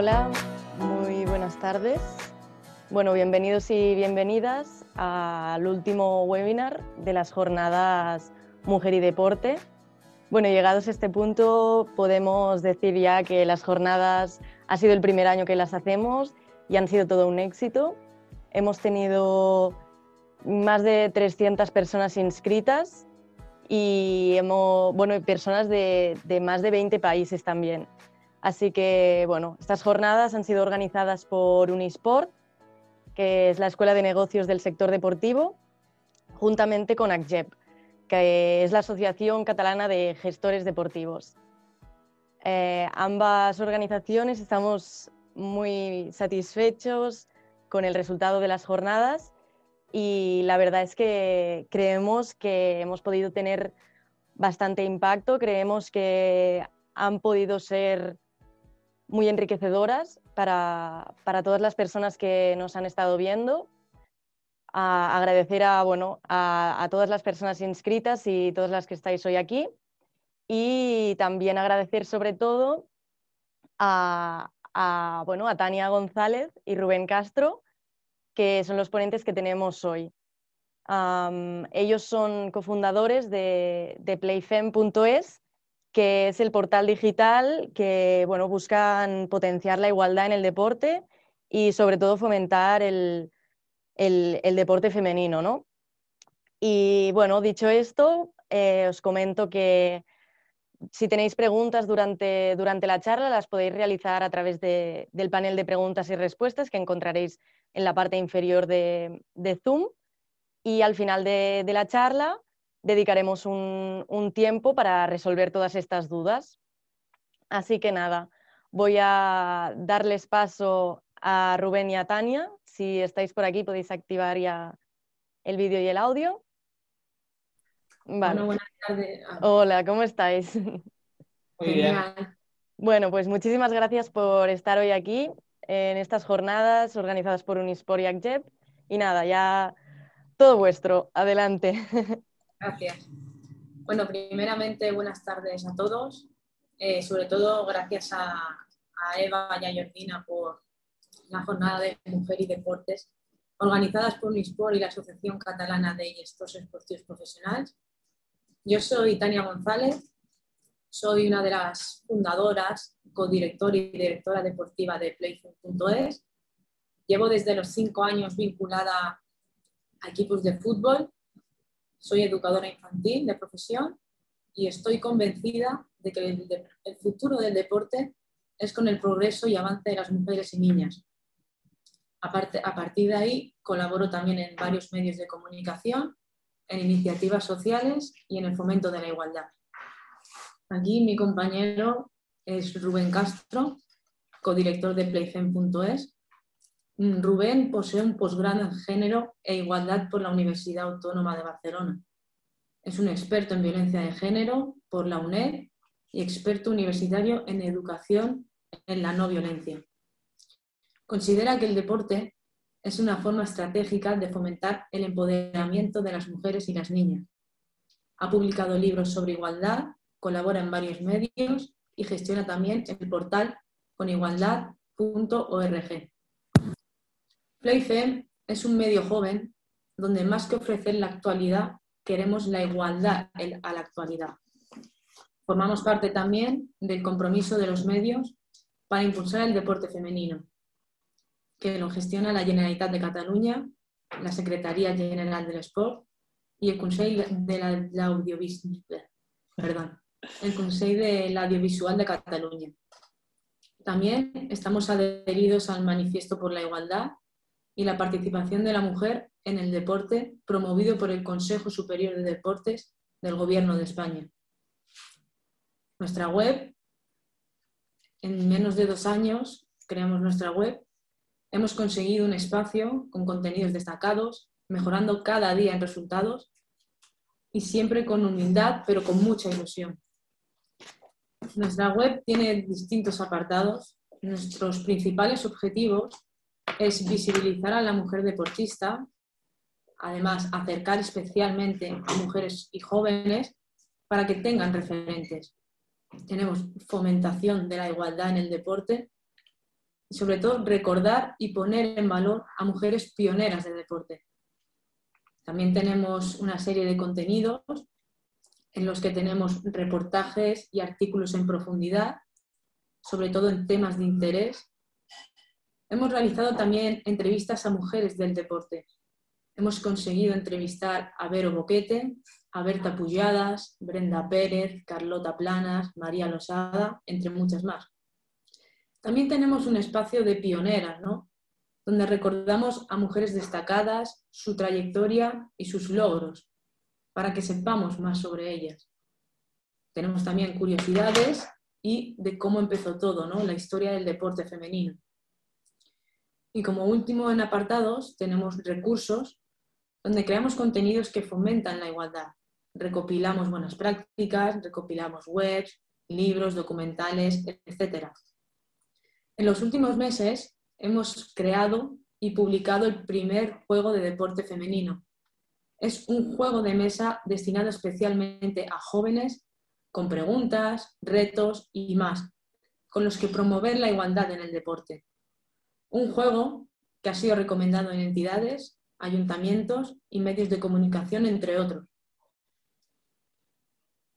Hola, muy buenas tardes. Bueno, bienvenidos y bienvenidas al último webinar de las jornadas Mujer y Deporte. Bueno, llegados a este punto podemos decir ya que las jornadas ha sido el primer año que las hacemos y han sido todo un éxito. Hemos tenido más de 300 personas inscritas y hemos, bueno, personas de, de más de 20 países también. Así que, bueno, estas jornadas han sido organizadas por Unisport, que es la Escuela de Negocios del Sector Deportivo, juntamente con ACGEP, que es la Asociación Catalana de Gestores Deportivos. Eh, ambas organizaciones estamos muy satisfechos con el resultado de las jornadas y la verdad es que creemos que hemos podido tener bastante impacto, creemos que han podido ser muy enriquecedoras para, todas las personas que nos han estado viendo. agradecer a, bueno, a, todas las personas inscritas y todas las que estáis hoy aquí. Y también agradecer sobre todo a, bueno, a Tania González y Rubén Castro, que son los ponentes que tenemos hoy. ellos son cofundadores de, de playfem.es que es el portal digital que bueno, buscan potenciar la igualdad en el deporte y sobre todo fomentar el, deporte femenino. ¿no? Y bueno, dicho esto, eh, os comento que si tenéis preguntas durante, durante, la charla, las podéis realizar a través del panel de preguntas y respuestas que encontraréis en la parte inferior de, Zoom. Y al final de la charla dedicaremos un, tiempo para resolver todas estas dudas. Así que nada, voy a darles paso a Rubén y a Tania. Si estáis por aquí podéis activar ya el vídeo y el audio. Bueno, buenas tardes. Hola, ¿cómo estáis? Muy bien. Bueno, pues muchísimas gracias por estar hoy aquí en estas jornadas organizadas por Unisport y ACJEP. Y nada, ya todo vuestro. Adelante. Gracias. Bueno, primeramente, buenas tardes a todos. Eh, sobre todo, gracias a, Eva y a Jordina por la jornada de Mujer y Deportes, organizadas por Unisport y la Asociación Catalana de Gestores Esportivos Profesionales. Yo soy Tania González, soy una de las fundadoras, codirectora y directora deportiva de Playful.es. Llevo desde los cinco años vinculada a equipos de fútbol soy educadora infantil de profesión y estoy convencida de que el, futuro del deporte es con el progreso y avance de las mujeres y niñas. A partir de ahí, colaboro también en varios medios de comunicación, en iniciativas sociales y en el fomento de la igualdad. Aquí mi compañero es Rubén Castro, codirector de playfem.es, Rubén posee un posgrado en género e igualdad por la Universidad Autónoma de Barcelona. Es un experto en violencia de género por la UNED y experto universitario en educación en la no violencia. Considera que el deporte es una forma estratégica de fomentar el empoderamiento de las mujeres y las niñas. Ha publicado libros sobre igualdad, colabora en varios medios y gestiona también el portal conigualdad.org. PlayFem es un medio joven donde más que ofrecer la actualidad, queremos la igualdad a la actualidad. Formamos parte también del compromiso de los medios para impulsar el deporte femenino, que lo gestiona la Generalitat de Cataluña, la Secretaría General del Sport y el Consejo de la, de Audiovisual de Cataluña. También estamos adheridos al Manifiesto por la Igualdad y la participación de la mujer en el deporte promovido por el Consejo Superior de Deportes del Gobierno de España. Nuestra web, en menos de dos años creamos nuestra web, hemos conseguido un espacio con contenidos destacados, mejorando cada día en resultados y siempre con humildad, pero con mucha ilusión. Nuestra web tiene distintos apartados. Nuestros principales objetivos es visibilizar a la mujer deportista, además acercar especialmente a mujeres y jóvenes para que tengan referentes. Tenemos fomentación de la igualdad en el deporte, y sobre todo recordar y poner en valor a mujeres pioneras del deporte. También tenemos una serie de contenidos en los que tenemos reportajes y artículos en profundidad, sobre todo en temas de interés. Hemos realizado también entrevistas a mujeres del deporte. Hemos conseguido entrevistar a Vero Boquete, a Berta Pulladas, Brenda Pérez, Carlota Planas, María Losada, entre muchas más. También tenemos un espacio de pioneras, ¿no? donde recordamos a mujeres destacadas, su trayectoria y sus logros, para que sepamos más sobre ellas. Tenemos también curiosidades y de cómo empezó todo, ¿no? la historia del deporte femenino. Y como último en apartados tenemos recursos, donde creamos contenidos que fomentan la igualdad. Recopilamos buenas prácticas, recopilamos webs, libros, documentales, etc. En los últimos meses hemos creado y publicado el primer juego de deporte femenino. Es un juego de mesa destinado especialmente a jóvenes con preguntas, retos y más, con los que promover la igualdad en el deporte. Un juego que ha sido recomendado en entidades, ayuntamientos y medios de comunicación, entre otros.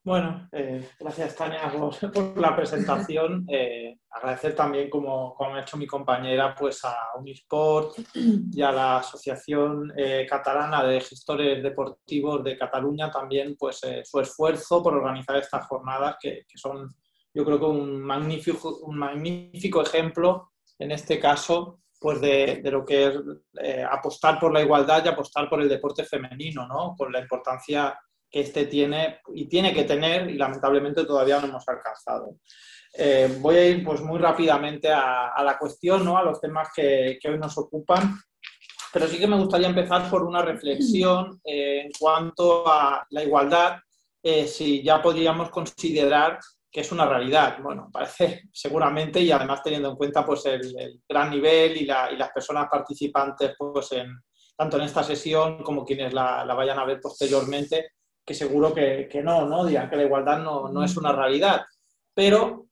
Bueno, eh, gracias Tania por, la presentación. Eh, agradecer también, como, como, ha hecho mi compañera, pues a Unisport y a la Asociación eh, Catalana de Gestores Deportivos de Cataluña también pues, su esfuerzo por organizar estas jornadas que, que, son, yo creo que un magnífico, un magnífico ejemplo, en este caso, pues de, lo que es apostar por la igualdad y apostar por el deporte femenino, ¿no? con la importancia que este tiene y tiene que tener y lamentablemente todavía no hemos alcanzado. Eh, voy a ir pues muy rápidamente a, la cuestión, ¿no? a los temas que, hoy nos ocupan, pero sí que me gustaría empezar por una reflexión eh, en cuanto a la igualdad, eh, si ya podríamos considerar que es una realidad. Bueno, parece seguramente y además teniendo en cuenta pues, el, gran nivel y, las personas participantes pues, en, tanto en esta sesión como quienes la, vayan a ver posteriormente, que seguro que, no, ¿no? Digan que la igualdad no, es una realidad. Pero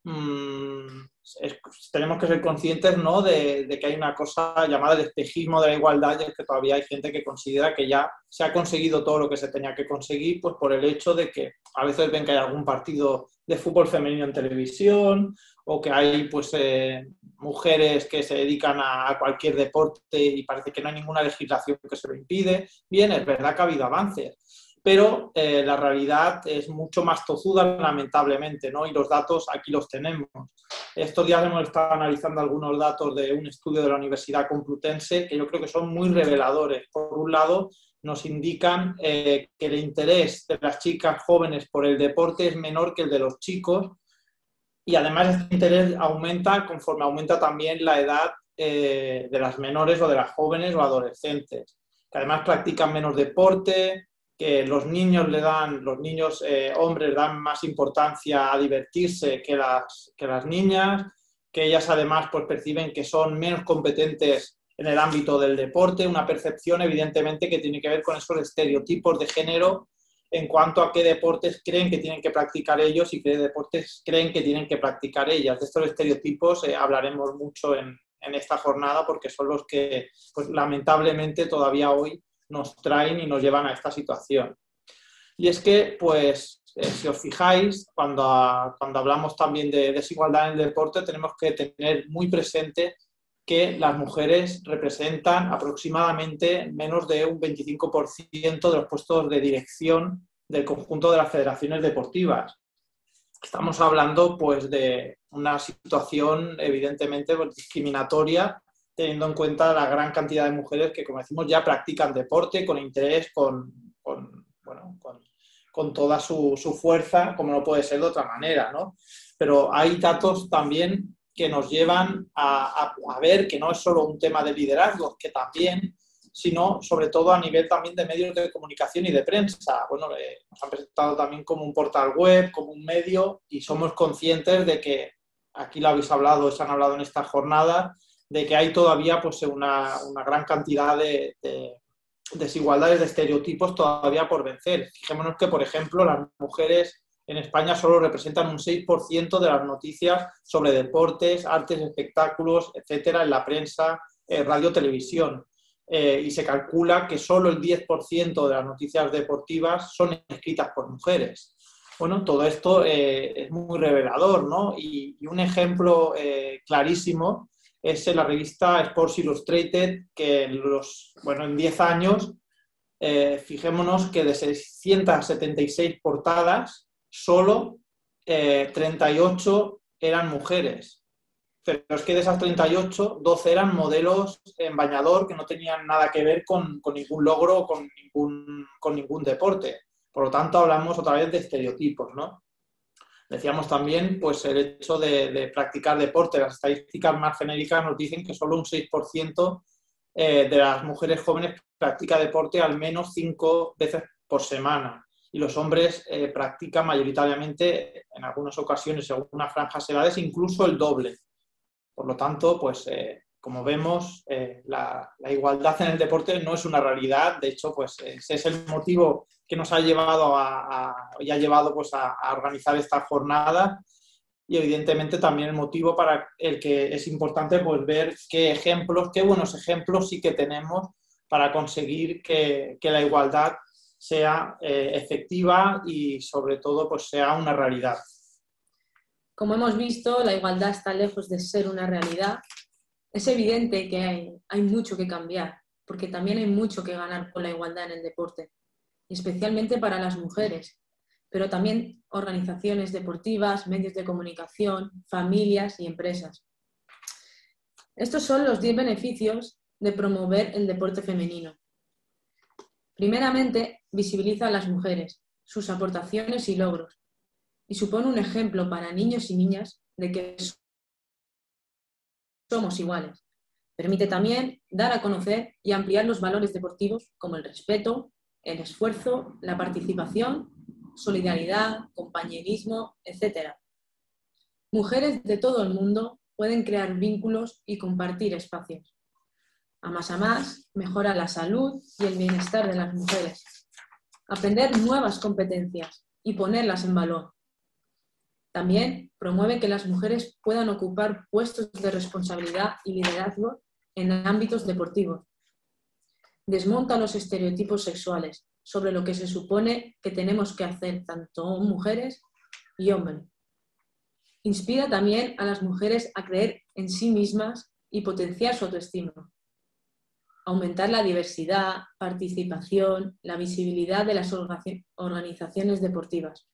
tenemos que ser conscientes ¿no? de, que hay una cosa llamada el espejismo de la igualdad y es que todavía hay gente que considera que ya se ha conseguido todo lo que se tenía que conseguir pues por el hecho de que a veces ven que hay algún partido de fútbol femenino en televisión o que hay pues eh, mujeres que se dedican a, cualquier deporte y parece que no hay ninguna legislación que se lo impide. Bien, es verdad que ha habido avances, pero eh, la realidad es mucho más tozuda, lamentablemente, ¿no? Y los datos aquí los tenemos. Estos días hemos estado analizando algunos datos de un estudio de la Universidad Complutense que yo creo que son muy reveladores. Por un lado, nos indican eh, que el interés de las chicas jóvenes por el deporte es menor que el de los chicos y además este interés aumenta conforme aumenta también la edad eh, de las menores o de las jóvenes o adolescentes, que además practican menos deporte, que los niños le dan, los niños eh, hombres dan más importancia a divertirse que las, que las niñas, que ellas además pues, perciben que son menos competentes en el ámbito del deporte, una percepción evidentemente que tiene que ver con esos estereotipos de género en cuanto a qué deportes creen que tienen que practicar ellos y qué deportes creen que tienen que practicar ellas. De estos estereotipos eh, hablaremos mucho en, en, esta jornada porque son los que pues, lamentablemente todavía hoy nos traen y nos llevan a esta situación. Y es que, pues, eh, si os fijáis, cuando, cuando hablamos también de desigualdad en el deporte, tenemos que tener muy presente que las mujeres representan aproximadamente menos de un 25% de los puestos de dirección del conjunto de las federaciones deportivas. Estamos hablando pues, de una situación evidentemente discriminatoria teniendo en cuenta la gran cantidad de mujeres que, como decimos, ya practican deporte con interés, con, bueno, con, toda su, fuerza, como no puede ser de otra manera, ¿no? Pero hay datos también que nos llevan a, ver que no es solo un tema de liderazgo, que también, sino sobre todo a nivel también de medios de comunicación y de prensa. Bueno, eh, nos han presentado también como un portal web, como un medio, y somos conscientes de que, aquí lo habéis hablado, se han hablado en esta jornada, de que hay todavía pues, una, gran cantidad de, desigualdades, de estereotipos todavía por vencer. Fijémonos que, por ejemplo, las mujeres en España solo representan un 6% de las noticias sobre deportes, artes, espectáculos, etcétera, en la prensa, eh, radio, televisión. Eh, y se calcula que solo el 10% de las noticias deportivas son escritas por mujeres. Bueno, todo esto eh, es muy revelador, ¿no? Y, un ejemplo clarísimo es en la revista Sports Illustrated, que en, los, bueno, en 10 años, fijémonos que de 676 portadas, solo 38 eran mujeres pero es que de esas 38, 12 eran modelos en bañador que no tenían nada que ver con, ningún logro o con ningún, con ningún deporte. Por lo tanto, hablamos otra vez de estereotipos, ¿no? Decíamos también pues, el hecho de, practicar deporte. Las estadísticas más genéricas nos dicen que solo un 6% eh, de las mujeres jóvenes practica deporte al menos cinco veces por semana. Y los hombres eh, practican mayoritariamente, en algunas ocasiones, en algunas franjas edades, incluso el doble. Por lo tanto, pues eh, como vemos, eh, la, igualdad en el deporte no es una realidad. De hecho, pues ese es el motivo que nos ha llevado a, y ha llevado pues, a, organizar esta jornada y evidentemente también el motivo para el que es importante pues, ver qué ejemplos, qué buenos ejemplos sí que tenemos para conseguir que, la igualdad sea eh, efectiva y sobre todo pues, sea una realidad. Como hemos visto, la igualdad está lejos de ser una realidad. Es evidente que hay, mucho que cambiar, porque también hay mucho que ganar con la igualdad en el deporte, especialmente para las mujeres, pero también organizaciones deportivas, medios de comunicación, familias y empresas. Estos son los 10 beneficios de promover el deporte femenino. Primeramente, visibiliza a las mujeres, sus aportaciones y logros, y supone un ejemplo para niños y niñas de que somos iguales. Permite también dar a conocer y ampliar los valores deportivos como el respeto, el esfuerzo, la participación, solidaridad, compañerismo, etc. Mujeres de todo el mundo pueden crear vínculos y compartir espacios. A más a más, mejora la salud y el bienestar de las mujeres. Aprender nuevas competencias y ponerlas en valor también promueve que las mujeres puedan ocupar puestos de responsabilidad y liderazgo en ámbitos deportivos. Desmonta los estereotipos sexuales sobre lo que se supone que tenemos que hacer tanto mujeres y hombres. Inspira también a las mujeres a creer en sí mismas y potenciar su autoestima. Aumentar la diversidad, participación, la visibilidad de las organizaciones deportivas.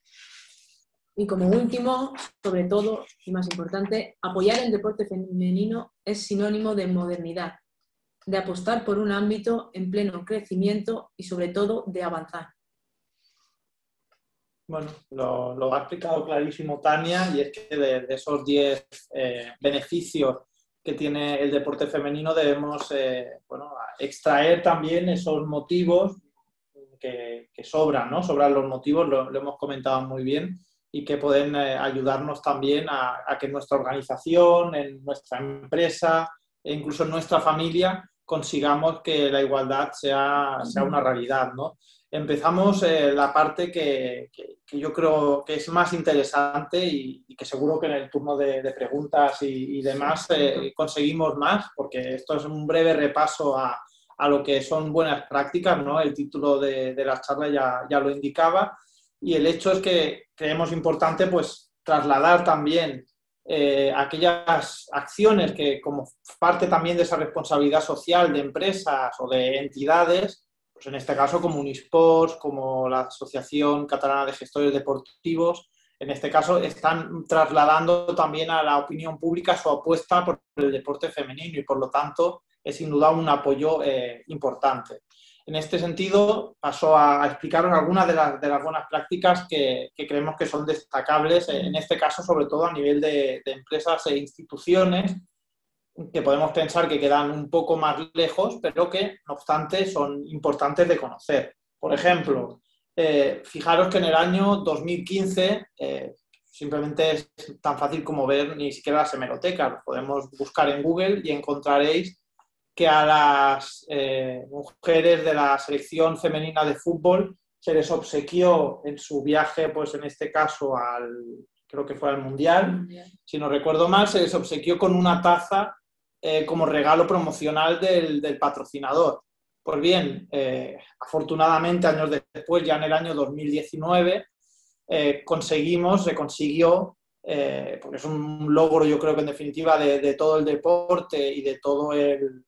Y como último, sobre todo y más importante, apoyar el deporte femenino es sinónimo de modernidad, de apostar por un ámbito en pleno crecimiento y sobre todo de avanzar. Bueno, lo, ha explicado clarísimo Tania y es que de, esos 10 eh, beneficios que tiene el deporte femenino debemos eh, extraer también esos motivos que, sobran, ¿no? Sobran los motivos, lo hemos comentado muy bien y que pueden eh, ayudarnos también a, que nuestra organización, en nuestra empresa e incluso en nuestra familia consigamos que la igualdad sea, sea una realidad. ¿no? Empezamos eh, la parte que, que, yo creo que es más interesante y, que seguro que en el turno de, preguntas y, demás eh, conseguimos más, porque esto es un breve repaso a, a, lo que son buenas prácticas, ¿no? el título de, de la charla ya, ya lo indicaba y el hecho es que creemos importante pues trasladar también eh, aquellas acciones que como parte también de esa responsabilidad social de empresas o de entidades, pues en este caso como Unisports, como la Asociación Catalana de Gestores Deportivos, en este caso están trasladando también a la opinión pública su apuesta por el deporte femenino y por lo tanto es sin duda un apoyo eh, importante. En este sentido, paso a, explicaros algunas de las, buenas prácticas que, creemos que son destacables, en este caso sobre todo a nivel de, empresas e instituciones, que podemos pensar que quedan un poco más lejos, pero que, no obstante, son importantes de conocer. Por ejemplo, eh, fijaros que en el año 2015, eh, simplemente es tan fácil como ver ni siquiera las hemerotecas, podemos buscar en Google y encontraréis que a las eh, mujeres de la selección femenina de fútbol se les obsequió en su viaje, pues en este caso al, creo que fue al Mundial, si no recuerdo mal, se les obsequió con una taza eh, como regalo promocional del, patrocinador. Pues bien, eh, afortunadamente años después, ya en el año 2019, eh, conseguimos, se consiguió, porque es un logro yo creo que en definitiva de, todo el deporte y de todo el,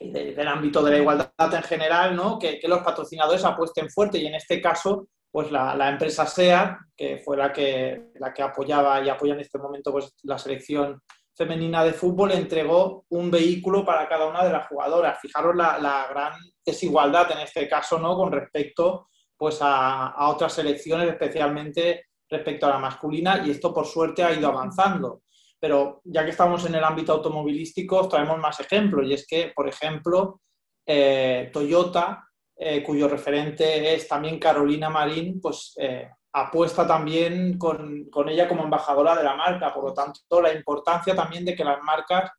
del ámbito de la igualdad en general, ¿no? que, que, los patrocinadores apuesten fuerte y en este caso pues la, empresa SEA, que fue la que, la que apoyaba y apoya en este momento pues, la selección femenina de fútbol, entregó un vehículo para cada una de las jugadoras. Fijaros la, gran desigualdad en este caso ¿no? con respecto pues, a, otras selecciones, especialmente respecto a la masculina, y esto por suerte ha ido avanzando. Pero ya que estamos en el ámbito automovilístico, traemos más ejemplos, y es que, por ejemplo, eh, Toyota eh, cuyo referente es también Carolina Marín, pues eh, apuesta también con, ella como embajadora de la marca. Por lo tanto, la importancia también de que las marcas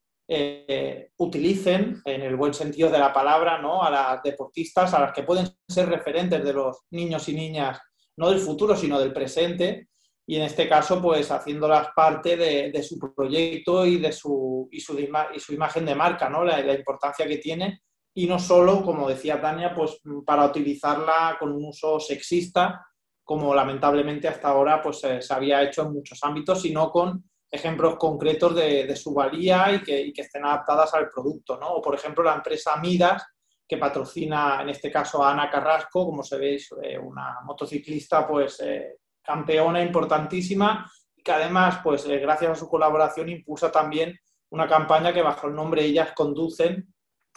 utilicen, en el buen sentido de la palabra, ¿no? a las deportistas, a las que pueden ser referentes de los niños y niñas, no del futuro, sino del presente, y en este caso, pues haciéndolas parte de, su proyecto y de su, y su, y su imagen de marca, ¿no? la, la importancia que tiene y no solo, como decía Tania, pues para utilizarla con un uso sexista, como lamentablemente hasta ahora pues, se había hecho en muchos ámbitos, sino con ejemplos concretos de, su valía y que, estén adaptadas al producto. ¿no? O, por ejemplo, la empresa Midas, que patrocina en este caso a Ana Carrasco, como se ve, eh, una motociclista pues, eh, campeona importantísima y que además, pues, eh, gracias a su colaboración, impulsa también una campaña que bajo el nombre Ellas Conducen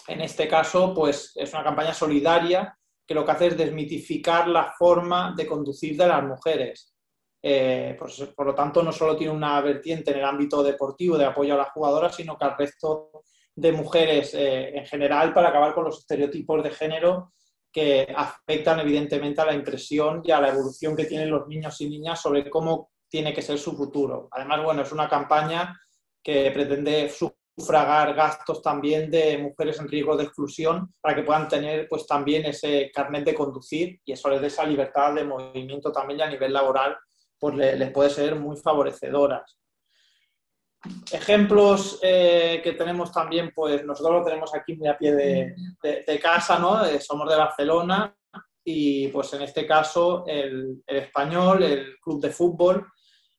en este caso, pues es una campaña solidaria que lo que hace es desmitificar la forma de conducir de las mujeres. Eh, por, lo tanto, no solo tiene una vertiente en el ámbito deportivo de apoyo a las jugadoras, sino que al resto de mujeres eh, en general para acabar con los estereotipos de género que afectan evidentemente a la impresión y a la evolución que tienen los niños y niñas sobre cómo tiene que ser su futuro. Además, bueno, es una campaña que pretende sufragar gastos también de mujeres en riesgo de exclusión para que puedan tener pues también ese carnet de conducir y eso les dé esa libertad de movimiento también a nivel laboral pues les, puede ser muy favorecedoras. Ejemplos eh, que tenemos también, pues nosotros lo tenemos aquí muy a pie de, casa, ¿no? Eh, somos de Barcelona y pues en este caso el, el español, el club de fútbol,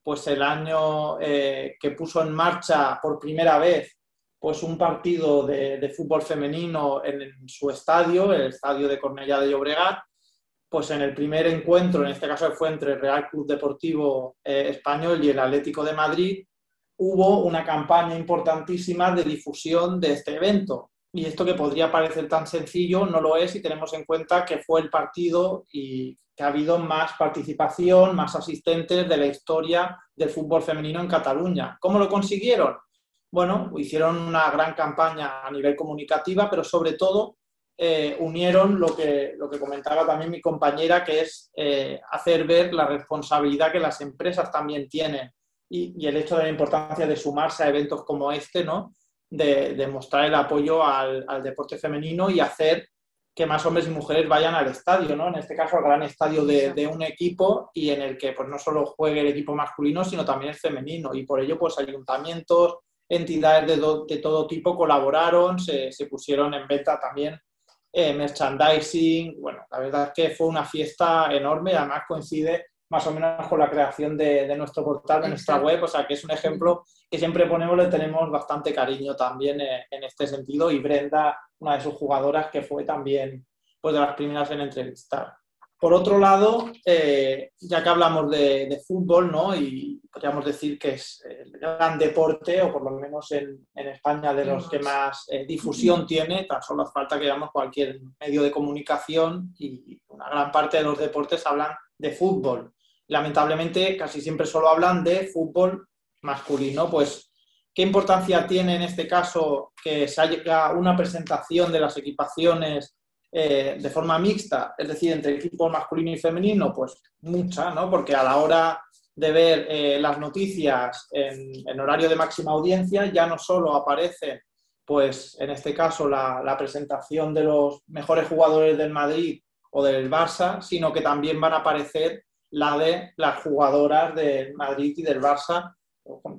pues el año eh, que puso en marcha por primera vez pues un partido de, fútbol femenino en, su estadio, el estadio de Cornellá de Llobregat, pues en el primer encuentro, en este caso fue entre el Real Club Deportivo eh, Español y el Atlético de Madrid, hubo una campaña importantísima de difusión de este evento. Y esto que podría parecer tan sencillo no lo es si tenemos en cuenta que fue el partido y que ha habido más participación, más asistentes de la historia del fútbol femenino en Cataluña. ¿Cómo lo consiguieron? bueno, hicieron una gran campaña a nivel comunicativa, pero sobre todo eh, unieron lo que, lo que comentaba también mi compañera, que es eh, hacer ver la responsabilidad que las empresas también tienen y, el hecho de la importancia de sumarse a eventos como este, ¿no? De, mostrar el apoyo al, deporte femenino y hacer que más hombres y mujeres vayan al estadio, ¿no? En este caso al gran estadio de, de, un equipo y en el que pues no solo juegue el equipo masculino, sino también el femenino. Y por ello, pues ayuntamientos, entidades de, todo tipo colaboraron, se, pusieron en venta también eh, merchandising. Bueno, la verdad es que fue una fiesta enorme, además coincide más o menos con la creación de, nuestro portal, de nuestra web, o sea que es un ejemplo que siempre ponemos, le tenemos bastante cariño también eh, en este sentido. Y Brenda, una de sus jugadoras que fue también pues, de las primeras en entrevistar. Por otro lado, eh, ya que hablamos de, fútbol, ¿no? y podríamos decir que es el gran deporte, o por lo menos en, España de los que más eh, difusión tiene, tan solo falta que veamos cualquier medio de comunicación y una gran parte de los deportes hablan de fútbol. Lamentablemente, casi siempre solo hablan de fútbol masculino. Pues, ¿qué importancia tiene en este caso que se haya una presentación de las equipaciones eh, de forma mixta, es decir, entre equipo masculino y femenino, pues mucha, ¿no? Porque a la hora de ver eh, las noticias en, horario de máxima audiencia, ya no solo aparece, pues en este caso, la, presentación de los mejores jugadores del Madrid o del Barça, sino que también van a aparecer la de las jugadoras del Madrid y del Barça,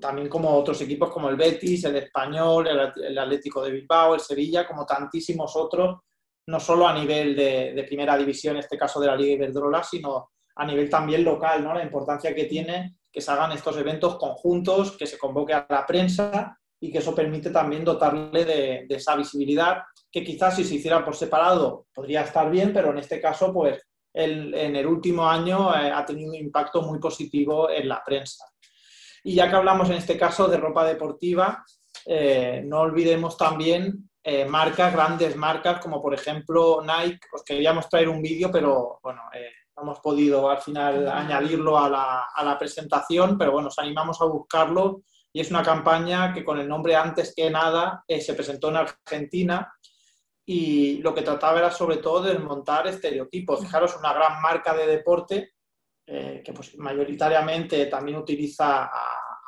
también como otros equipos como el Betis, el Español, el, Atlético de Bilbao, el Sevilla, como tantísimos otros, no solo a nivel de, primera división, en este caso de la Liga Iberdrola, sino a nivel también local, ¿no? la importancia que tiene que se hagan estos eventos conjuntos, que se convoque a la prensa y que eso permite también dotarle de, esa visibilidad, que quizás si se hiciera por separado podría estar bien, pero en este caso, pues en el último año eh, ha tenido un impacto muy positivo en la prensa. Y ya que hablamos en este caso de ropa deportiva, eh, no olvidemos también eh, marcas, grandes marcas, como por ejemplo Nike. Os queríamos traer un vídeo, pero bueno, no hemos podido al final añadirlo a la, a la presentación, pero bueno, os animamos a buscarlo y es una campaña que con el nombre Antes que nada eh, se presentó en Argentina y lo que trataba era sobre todo de desmontar estereotipos. Fijaros, una gran marca de deporte eh, que pues, mayoritariamente también utiliza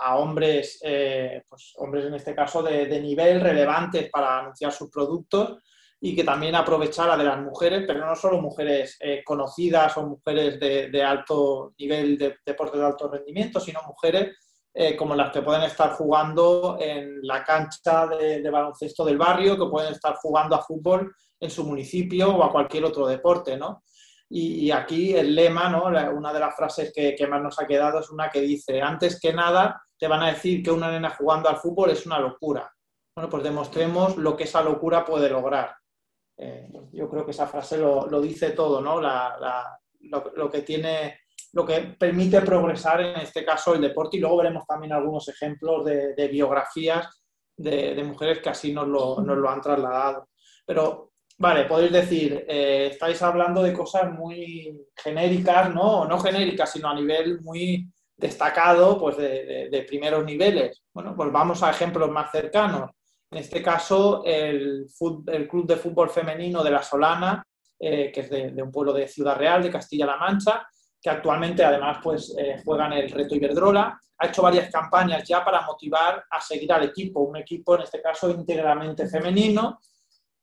a, hombres, eh, pues, hombres en este caso de, nivel relevantes para anunciar sus productos y que también aprovechara de las mujeres, pero no solo mujeres conocidas o mujeres de, de, alto nivel de deporte de alto rendimiento, sino mujeres eh, como las que pueden estar jugando en la cancha de, baloncesto del barrio, que pueden estar jugando a fútbol en su municipio o a cualquier otro deporte, ¿no? Y, aquí el lema, ¿no? una de las frases que, más nos ha quedado es una que dice, antes que nada te van a decir que una nena jugando al fútbol es una locura. Bueno, pues demostremos lo que esa locura puede lograr. Eh, yo creo que esa frase lo, dice todo, ¿no? lo, que tiene lo que permite progresar en este caso el deporte y luego veremos también algunos ejemplos de, biografías de, mujeres que así nos lo, han trasladado. Pero, vale, podéis decir, eh, estáis hablando de cosas muy genéricas, ¿no? No genéricas, sino a nivel muy destacado, pues de, primeros niveles. Bueno, pues vamos a ejemplos más cercanos. En este caso, el, el Club de Fútbol Femenino de La Solana, eh, que es de, un pueblo de Ciudad Real, de Castilla-La Mancha, que actualmente además pues, eh, juegan el Reto Iberdrola. Ha hecho varias campañas ya para motivar a seguir al equipo, un equipo en este caso íntegramente femenino,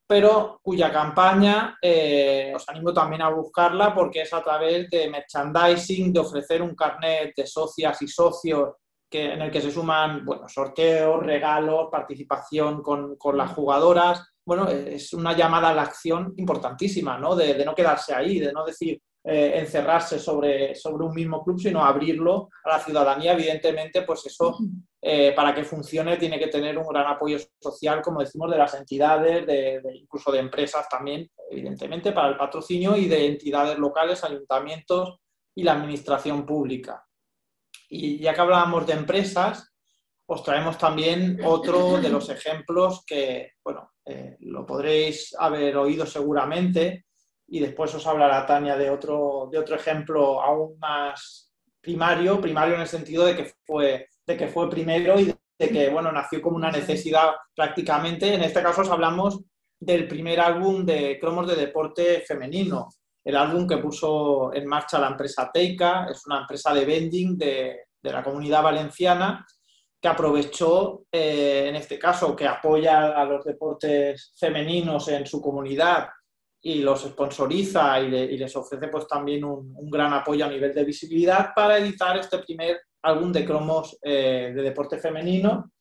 pero cuya campaña eh, os animo también a buscarla porque es a través de merchandising, de ofrecer un carnet de socias y socios que, en el que se suman bueno, sorteos, regalos, participación con, con las jugadoras. Bueno, es una llamada a la acción importantísima, ¿no? De, de no quedarse ahí, de no decir, eh, encerrarse sobre, sobre un mismo club, sino abrirlo a la ciudadanía. Evidentemente, pues eso, eh, para que funcione, tiene que tener un gran apoyo social, como decimos, de las entidades, de, incluso de empresas también, evidentemente, para el patrocinio y de entidades locales, ayuntamientos y la administración pública. Y ya que hablábamos de empresas, os traemos también otro de los ejemplos que, bueno, eh, lo podréis haber oído seguramente, y después os hablará Tania de otro, de otro ejemplo aún más primario, primario en el sentido de que fue, de que fue primero y de que bueno, nació como una necesidad prácticamente. En este caso os hablamos del primer álbum de cromos de deporte femenino, el álbum que puso en marcha la empresa Teika, es una empresa de vending de, de la comunidad valenciana que aprovechó, eh, en este caso, que apoya a los deportes femeninos en su comunidad y los sponsoriza y, les ofrece pues también un, gran apoyo a nivel de visibilidad para editar este primer álbum de cromos eh, de deporte femenino.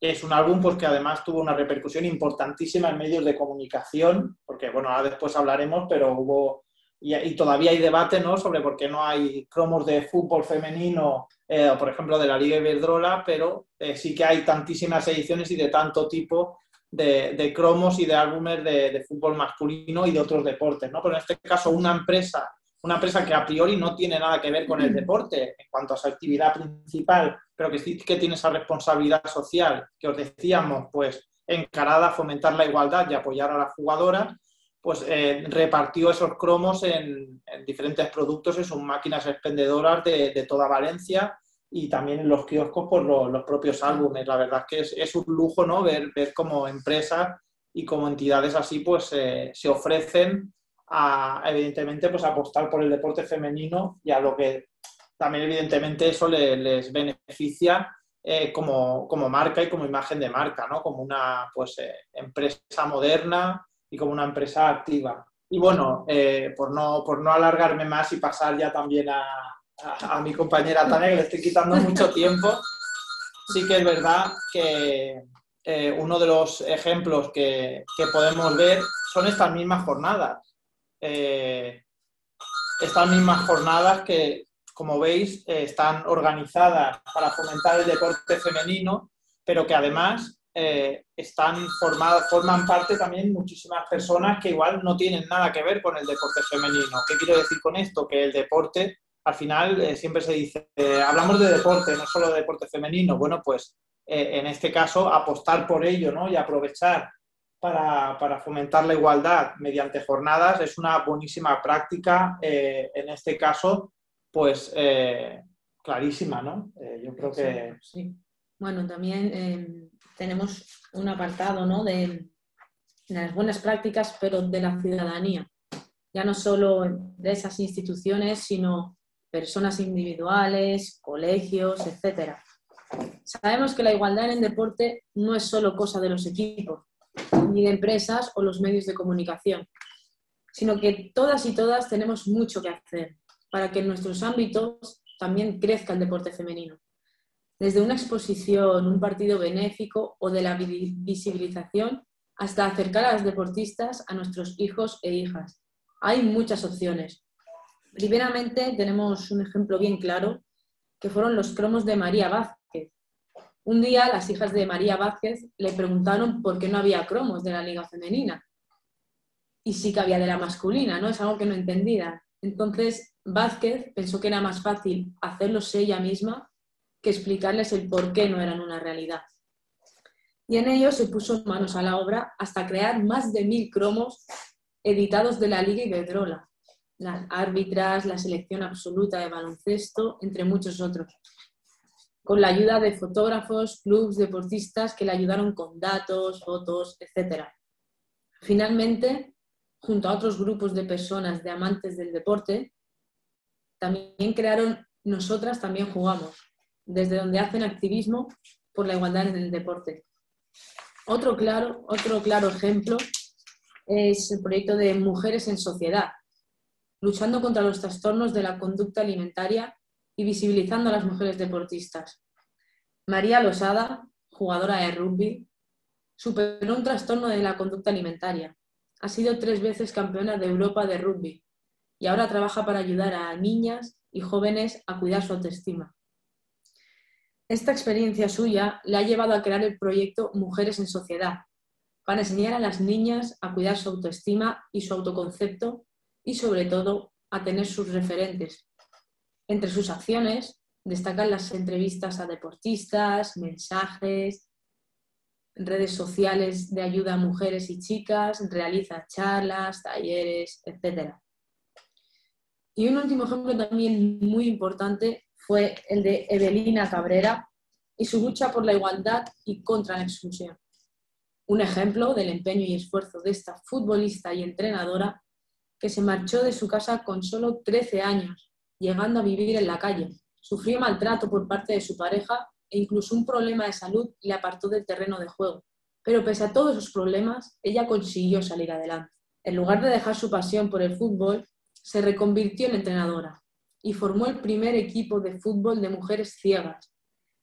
Es un álbum pues, que además tuvo una repercusión importantísima en medios de comunicación, porque bueno, ahora después hablaremos, pero hubo y, todavía hay debate ¿no? sobre por qué no hay cromos de fútbol femenino, eh, por ejemplo de la Liga Iberdrola, pero eh, sí que hay tantísimas ediciones y de tanto tipo de, cromos y de álbumes de, fútbol masculino y de otros deportes, ¿no? Pero en este caso una empresa, una empresa que a priori no tiene nada que ver con el deporte en cuanto a su actividad principal, pero que sí que tiene esa responsabilidad social que os decíamos, pues encarada a fomentar la igualdad y apoyar a las jugadoras, pues eh, repartió esos cromos en, diferentes productos en sus máquinas expendedoras de, de toda Valencia y también en los kioscos por los, propios álbumes. La verdad es que es, un lujo ¿no? ver, ver cómo empresas y como entidades así pues eh, se ofrecen a, evidentemente, pues apostar por el deporte femenino y a lo que también evidentemente eso les beneficia eh, como, como, marca y como imagen de marca, ¿no? como una pues, eh, empresa moderna y como una empresa activa. Y bueno, eh, por, no, por no alargarme más y pasar ya también a, a, mi compañera Tania, que le estoy quitando mucho tiempo, sí que es verdad que eh, uno de los ejemplos que, que, podemos ver son estas mismas jornadas. Eh, estas mismas jornadas que, como veis, eh, están organizadas para fomentar el deporte femenino, pero que además están formadas, forman parte también muchísimas personas que igual no tienen nada que ver con el deporte femenino. ¿Qué quiero decir con esto? Que el deporte al final eh, siempre se dice, eh, hablamos de deporte, no solo de deporte femenino. Bueno, pues eh, en este caso apostar por ello ¿no? y aprovechar para, fomentar la igualdad mediante jornadas es una buenísima práctica, en este caso, pues clarísima, ¿no? yo creo que... Sí. Bueno, también tenemos un apartado ¿no? de las buenas prácticas, pero de la ciudadanía. Ya no solo de esas instituciones, sino personas individuales, colegios, etc. Sabemos que la igualdad en el deporte no es solo cosa de los equipos, ni de empresas o los medios de comunicación, sino que todas y todas tenemos mucho que hacer para que en nuestros ámbitos también crezca el deporte femenino. Desde una exposición, un partido benéfico o de la visibilización hasta acercar a las deportistas a nuestros hijos e hijas. Hay muchas opciones Primeramente tenemos un ejemplo bien claro, que fueron los cromos de María Vázquez. Un día las hijas de María Vázquez le preguntaron por qué no había cromos de la liga femenina. Y sí que había de la masculina, ¿no? Es algo que no entendía. Entonces Vázquez pensó que era más fácil hacerlos ella misma que explicarles el por qué no eran una realidad. Y en ello se puso manos a la obra hasta crear más de mil cromos editados de la Liga Iberdrola las árbitras, la selección absoluta de baloncesto, entre muchos otros. Con la ayuda de fotógrafos, clubes, deportistas que le ayudaron con datos, fotos, etc. Finalmente, junto a otros grupos de personas, de amantes del deporte, también crearon Nosotras también jugamos, desde donde hacen activismo por la igualdad en el deporte. Otro claro, otro claro ejemplo es el proyecto de Mujeres en Sociedad, luchando contra los trastornos de la conducta alimentaria y visibilizando a las mujeres deportistas. María Losada, jugadora de rugby, superó un trastorno de la conducta alimentaria. Ha sido tres veces campeona de Europa de rugby y ahora trabaja para ayudar a niñas y jóvenes a cuidar su autoestima. Esta experiencia suya le ha llevado a crear el proyecto Mujeres en Sociedad, para enseñar a las niñas a cuidar su autoestima y su autoconcepto y sobre todo a tener sus referentes. Entre sus acciones destacan las entrevistas a deportistas, mensajes, redes sociales de ayuda a mujeres y chicas, realiza charlas, talleres, etc. Y un último ejemplo también muy importante fue el de Evelina Cabrera y su lucha por la igualdad y contra la exclusión. Un ejemplo del empeño y esfuerzo de esta futbolista y entrenadora que se marchó de su casa con solo 13 años, llegando a vivir en la calle. Sufrió maltrato por parte de su pareja e incluso un problema de salud le apartó del terreno de juego. Pero pese a todos esos problemas, ella consiguió salir adelante. En lugar de dejar su pasión por el fútbol, se reconvirtió en entrenadora y formó el primer equipo de fútbol de mujeres ciegas.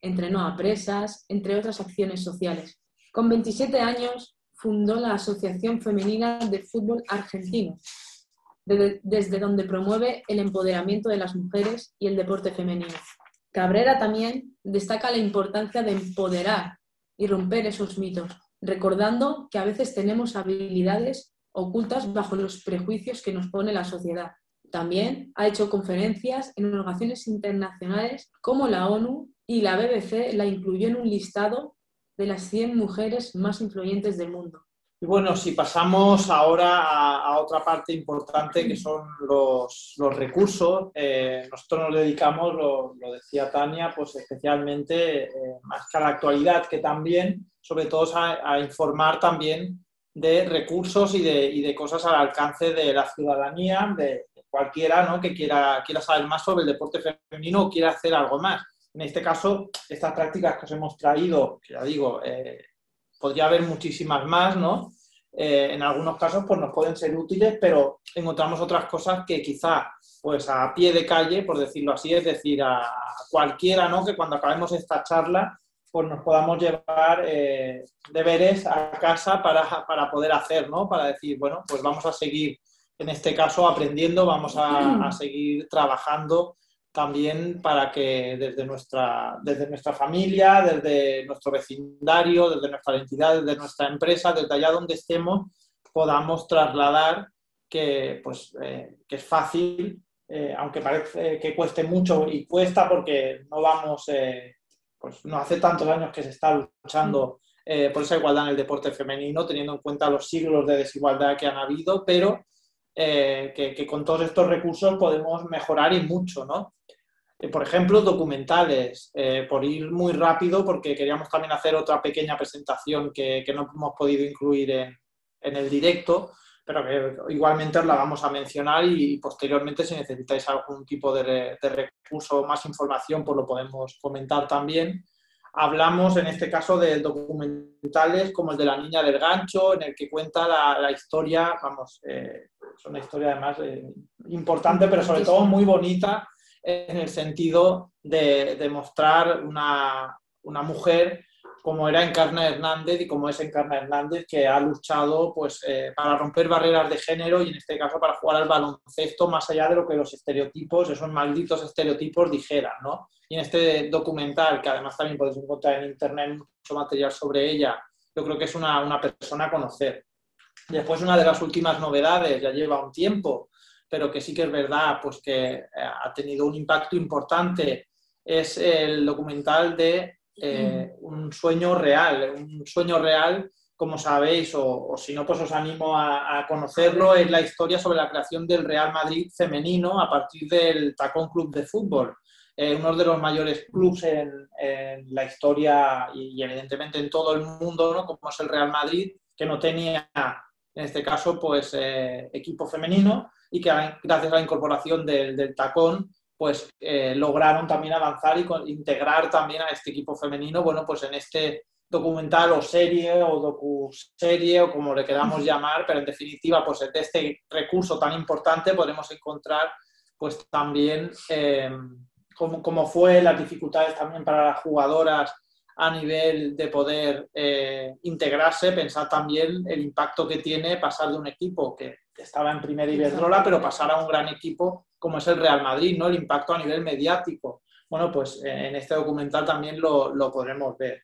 Entrenó a presas, entre otras acciones sociales. Con 27 años fundó la Asociación Femenina de Fútbol Argentino, desde donde promueve el empoderamiento de las mujeres y el deporte femenino. Cabrera también destaca la importancia de empoderar y romper esos mitos, recordando que a veces tenemos habilidades ocultas bajo los prejuicios que nos pone la sociedad. También ha hecho conferencias en organizaciones internacionales como la ONU y la BBC la incluyó en un listado de las 100 mujeres más influyentes del mundo. Y bueno, si pasamos ahora a, otra parte importante que son los, recursos, eh, nosotros nos dedicamos, lo, decía Tania, pues especialmente eh, más que a la actualidad, que también, sobre todo, a, informar también de recursos y de, cosas al alcance de la ciudadanía, de cualquiera ¿no? que quiera, quiera saber más sobre el deporte femenino o quiera hacer algo más. En este caso, estas prácticas que os hemos traído, que ya digo, eh, podría haber muchísimas más, ¿no? eh, en algunos casos pues nos pueden ser útiles, pero encontramos otras cosas que quizá pues a pie de calle, por decirlo así, es decir, a cualquiera, ¿no? Que cuando acabemos esta charla pues nos podamos llevar eh, deberes a casa para, para, poder hacer, ¿no? Para decir, bueno, pues vamos a seguir, en este caso, aprendiendo, vamos a, seguir trabajando también para que desde nuestra, desde nuestra familia, desde nuestro vecindario, desde nuestra entidad, desde nuestra empresa, desde allá donde estemos, podamos trasladar que, pues, eh, que es fácil, eh, aunque parece que cueste mucho y cuesta porque no vamos pues no hace tantos años que se está luchando eh, por esa igualdad en el deporte femenino, teniendo en cuenta los siglos de desigualdad que han habido, pero eh, que, con todos estos recursos podemos mejorar y mucho, ¿no? Eh, por ejemplo, documentales, por ir muy rápido, porque queríamos también hacer otra pequeña presentación que, no hemos podido incluir en, el directo, pero que igualmente os la vamos a mencionar y posteriormente si necesitáis algún tipo de, recurso o más información, pues lo podemos comentar también. Hablamos en este caso de documentales como el de La Niña del Gancho, en el que cuenta la, historia, vamos, eh, es una historia además eh, importante, pero sobre todo muy bonita en el sentido de, de mostrar una, una mujer como era Encarna Hernández y como es Encarna Hernández, que ha luchado pues, eh, para romper barreras de género y en este caso para jugar al baloncesto más allá de lo que los estereotipos, esos malditos estereotipos dijeran. ¿no? Y en este documental, que además también podéis encontrar en internet mucho material sobre ella, yo creo que es una, una persona a conocer. Después una de las últimas novedades, ya lleva un tiempo, pero que sí que es verdad pues que eh, ha tenido un impacto importante, es el documental de eh, un sueño real, un sueño real, como sabéis, o, si no, pues os animo a, conocerlo, es la historia sobre la creación del Real Madrid femenino a partir del Tacón Club de Fútbol. Eh, uno de los mayores clubes en, la historia y, evidentemente en todo el mundo, ¿no? como es el Real Madrid, que no tenía, en este caso, pues eh, equipo femenino y que gracias a la incorporación del, del tacón pues eh, lograron también avanzar y integrar también a este equipo femenino, bueno, pues en este documental o serie o docu-serie o como le queramos llamar, pero en definitiva, pues en este recurso tan importante podemos encontrar pues también eh, cómo, fue las dificultades también para las jugadoras a nivel de poder eh, integrarse, pensar también el impacto que tiene pasar de un equipo que estaba en primera Iberdrola, pero pasar a un gran equipo como es el Real Madrid, ¿no? El impacto a nivel mediático. Bueno, pues eh, en este documental también lo, lo podremos ver.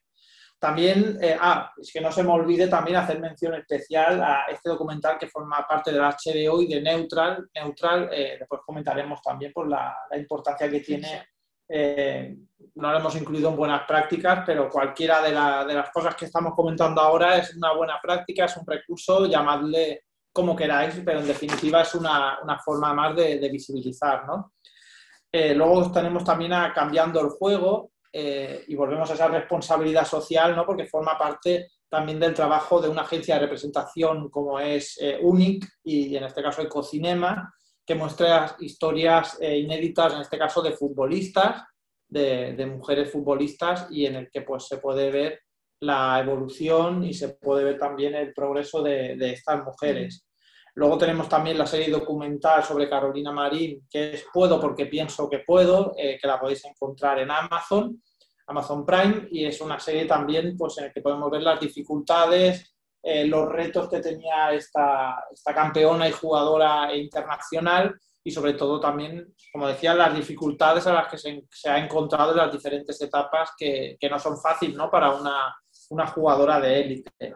También, eh, ah, es que no se me olvide también hacer mención especial a este documental que forma parte de la HBO y de Neutral. Neutral, después comentaremos también por la, importancia que tiene. No lo hemos incluido en buenas prácticas, pero cualquiera de, de, las cosas que estamos comentando ahora es una buena práctica, es un recurso, llamadle como queráis, pero en definitiva es una, forma más de, visibilizar. ¿no? Eh, luego tenemos también a Cambiando el Juego eh, y volvemos a esa responsabilidad social, ¿no? porque forma parte también del trabajo de una agencia de representación como es eh, UNIC y en este caso Ecocinema, que muestra historias inéditas, en este caso de futbolistas, de, mujeres futbolistas y en el que pues, se puede ver la evolución y se puede ver también el progreso de, estas mujeres. Luego tenemos también la serie documental sobre Carolina Marín, que es Puedo porque pienso que puedo, eh, que la podéis encontrar en Amazon, Amazon Prime, y es una serie también pues, en la que podemos ver las dificultades, eh, los retos que tenía esta, esta campeona y jugadora internacional y sobre todo también, como decía, las dificultades a las que se, ha encontrado en las diferentes etapas que, que no son fáciles ¿no? para una, una jugadora de élite.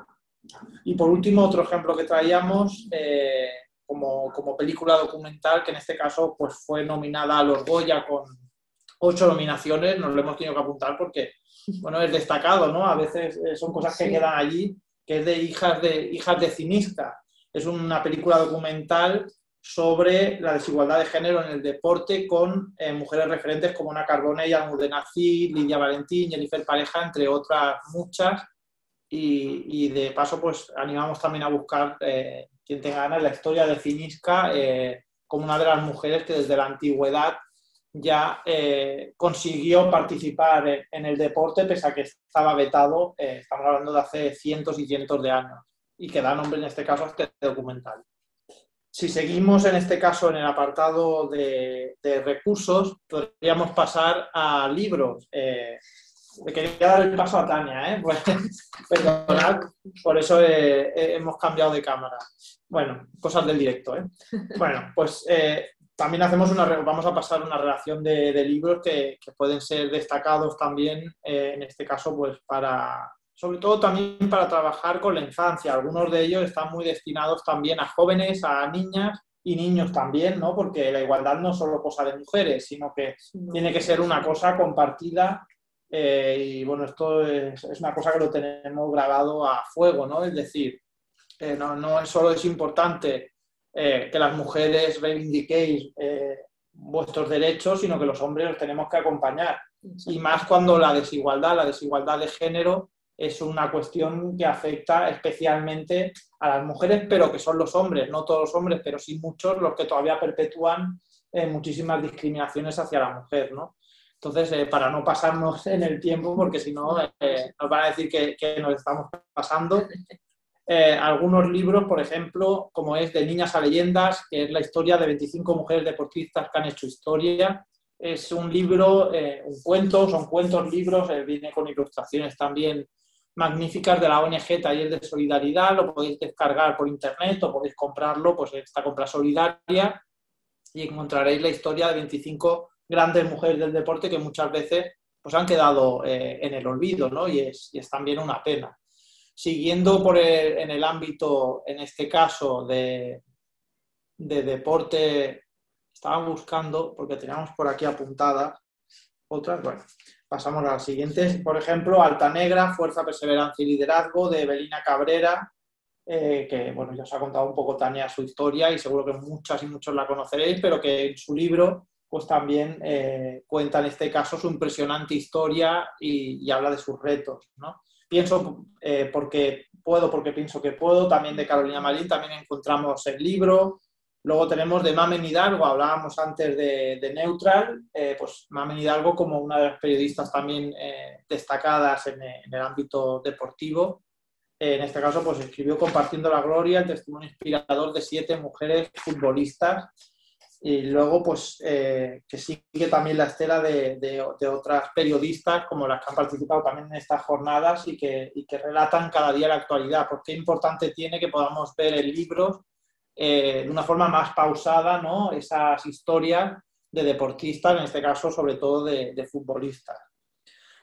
Y por último, otro ejemplo que traíamos eh, como, como, película documental, que en este caso pues, fue nominada a los Goya con ocho nominaciones, nos lo hemos tenido que apuntar porque bueno, es destacado, ¿no? A veces eh, son cosas que quedan allí, que es de Hijas de, hijas de Cinisca. Es una película documental sobre la desigualdad de género en el deporte con eh, mujeres referentes como Ana Carbone, Almudena Cid, Lidia Valentín, Jennifer Pareja, entre otras muchas. Y, de paso, pues animamos también a buscar eh, quien tenga ganas la historia de Cinisca eh, como una de las mujeres que desde la antigüedad ya consiguió participar en, el deporte pese a que estaba vetado, estamos hablando de hace cientos y cientos de años. y que da nombre en este caso a este documental. Si seguimos en este caso en el apartado de, recursos, podríamos pasar a libros. Eh, le quería dar el paso a Tania, ¿eh? Pues, perdonad, por eso hemos cambiado de cámara. Bueno, cosas del directo, ¿eh? Bueno, pues eh, también hacemos una, vamos a pasar una relación de, libros que, pueden ser destacados también, eh, en este caso, pues para, sobre todo también para trabajar con la infancia. Algunos de ellos están muy destinados también a jóvenes, a niñas y niños también, ¿no? Porque la igualdad no es solo cosa de mujeres, sino que tiene que ser una cosa compartida eh, y bueno, esto es, una cosa que lo tenemos grabado a fuego, ¿no? Es decir, eh, no, no solo es importante eh, que las mujeres reivindiquéis vuestros derechos, sino que los hombres los tenemos que acompañar. Y más cuando la desigualdad, la desigualdad de género, es una cuestión que afecta especialmente a las mujeres, pero que son los hombres, no todos los hombres, pero sí muchos los que todavía perpetúan muchísimas discriminaciones hacia la mujer, ¿no? Entonces, eh, para no pasarnos en el tiempo, porque si no eh, nos van a decir que, nos estamos pasando, eh, algunos libros, por ejemplo, como es De Niñas a Leyendas, que es la historia de 25 mujeres deportistas que han hecho historia. Es un libro, un cuento, son cuentos, libros, viene con ilustraciones también magníficas de la ONG Taller de Solidaridad, lo podéis descargar por internet o podéis comprarlo, pues esta compra solidaria, y encontraréis la historia de 25 grandes mujeres del deporte que muchas veces pues, han quedado eh, en el olvido, ¿no? Y es, y es también una pena. Siguiendo por en el ámbito, en este caso, de, de deporte, estaba buscando, porque teníamos por aquí apuntadas otras, bueno, pasamos a las siguientes. Por ejemplo, Alta Negra, Fuerza, Perseverancia y Liderazgo, de Belina Cabrera, eh, que bueno, ya os ha contado un poco Tania su historia y seguro que muchas y muchos la conoceréis, pero que en su libro pues también eh, cuenta en este caso su impresionante historia y, habla de sus retos. ¿no? Pienso eh, porque puedo, porque pienso que puedo, también de Carolina Marín, también encontramos el libro. Luego tenemos de Mamen Hidalgo, hablábamos antes de, Neutral, eh, pues Mamen Hidalgo como una de las periodistas también destacadas en, el ámbito deportivo. en este caso, pues escribió Compartiendo la Gloria, el testimonio inspirador de siete mujeres futbolistas y luego pues eh, que sigue también la estela de, de, otras periodistas como las que han participado también en estas jornadas y que, y que relatan cada día la actualidad, porque importante tiene que podamos ver el libro eh, de una forma más pausada, ¿no? esas historias de deportistas, en este caso sobre todo de, de futbolistas.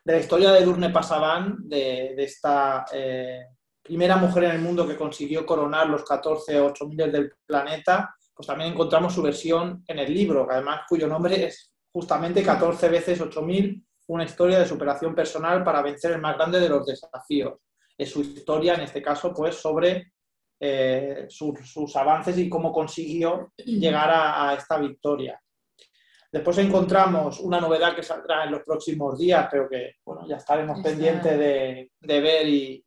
De la historia de Durne Pasaban, de, de esta eh, primera mujer en el mundo que consiguió coronar los 14 o 8 miles del planeta, pues también encontramos su versión en el libro, además cuyo nombre es justamente 14 veces 8000, una historia de superación personal para vencer el más grande de los desafíos. Es su historia, en este caso, pues sobre eh, sus, avances y cómo consiguió llegar a, esta victoria. Después encontramos una novedad que saldrá en los próximos días, pero que bueno, ya estaremos pendientes de, ver y,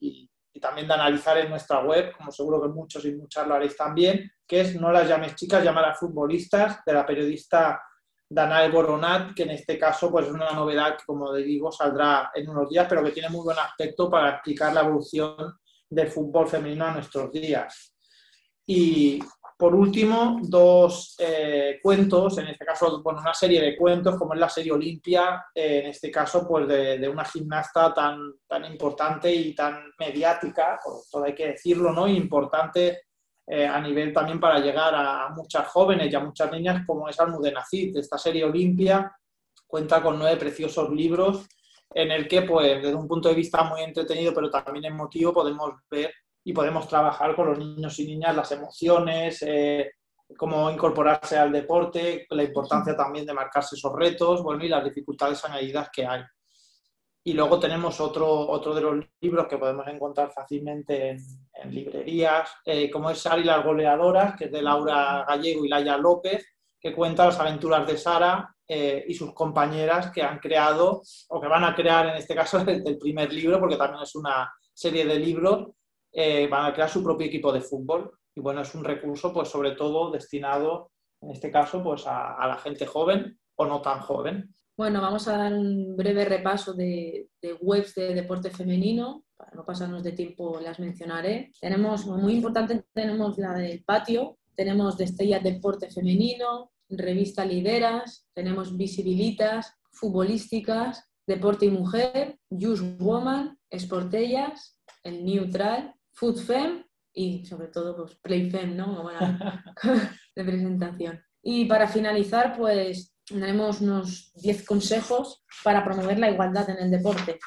y también de analizar en nuestra web, como seguro que muchos y muchas lo haréis también, que es No las llames chicas, a futbolistas, de la periodista Danae Boronat, que en este caso pues, es una novedad que, como digo, saldrá en unos días, pero que tiene muy buen aspecto para explicar la evolución del fútbol femenino a nuestros días. Y por último, dos eh, cuentos, en este caso, bueno, una serie de cuentos, como es la serie Olimpia, eh, en este caso, pues de, una gimnasta tan, tan importante y tan mediática, por todo hay que decirlo, ¿no? importante eh, a nivel también para llegar a, muchas jóvenes y a muchas niñas, como es Almudena Cid. Esta serie Olimpia cuenta con nueve preciosos libros en el que, pues, desde un punto de vista muy entretenido, pero también emotivo, podemos ver y podemos trabajar con los niños y niñas las emociones, eh, cómo incorporarse al deporte, la importancia también de marcarse esos retos, bueno, y las dificultades añadidas que hay. Y luego tenemos otro, otro de los libros que podemos encontrar fácilmente en, librerías, eh, como es Sara y las goleadoras, que es de Laura Gallego y Laia López, que cuenta las aventuras de Sara eh, y sus compañeras que han creado, o que van a crear en este caso el primer libro, porque también es una serie de libros eh, van a crear su propio equipo de fútbol. Y bueno, es un recurso, pues sobre todo destinado, en este caso, pues a, la gente joven o no tan joven. Bueno, vamos a dar un breve repaso de, webs de deporte femenino. para no pasarnos de tiempo las mencionaré. Tenemos, muy importante, tenemos la del patio, tenemos Destellas Deporte Femenino, Revista Lideras, tenemos Visibilitas, Futbolísticas, Deporte y Mujer, Use Woman, Esportellas, El Neutral, Food Fem y sobre todo pues, Play Fem, ¿no? Buena representación. Y para finalizar, pues tenemos unos 10 consejos para promover la igualdad en el deporte.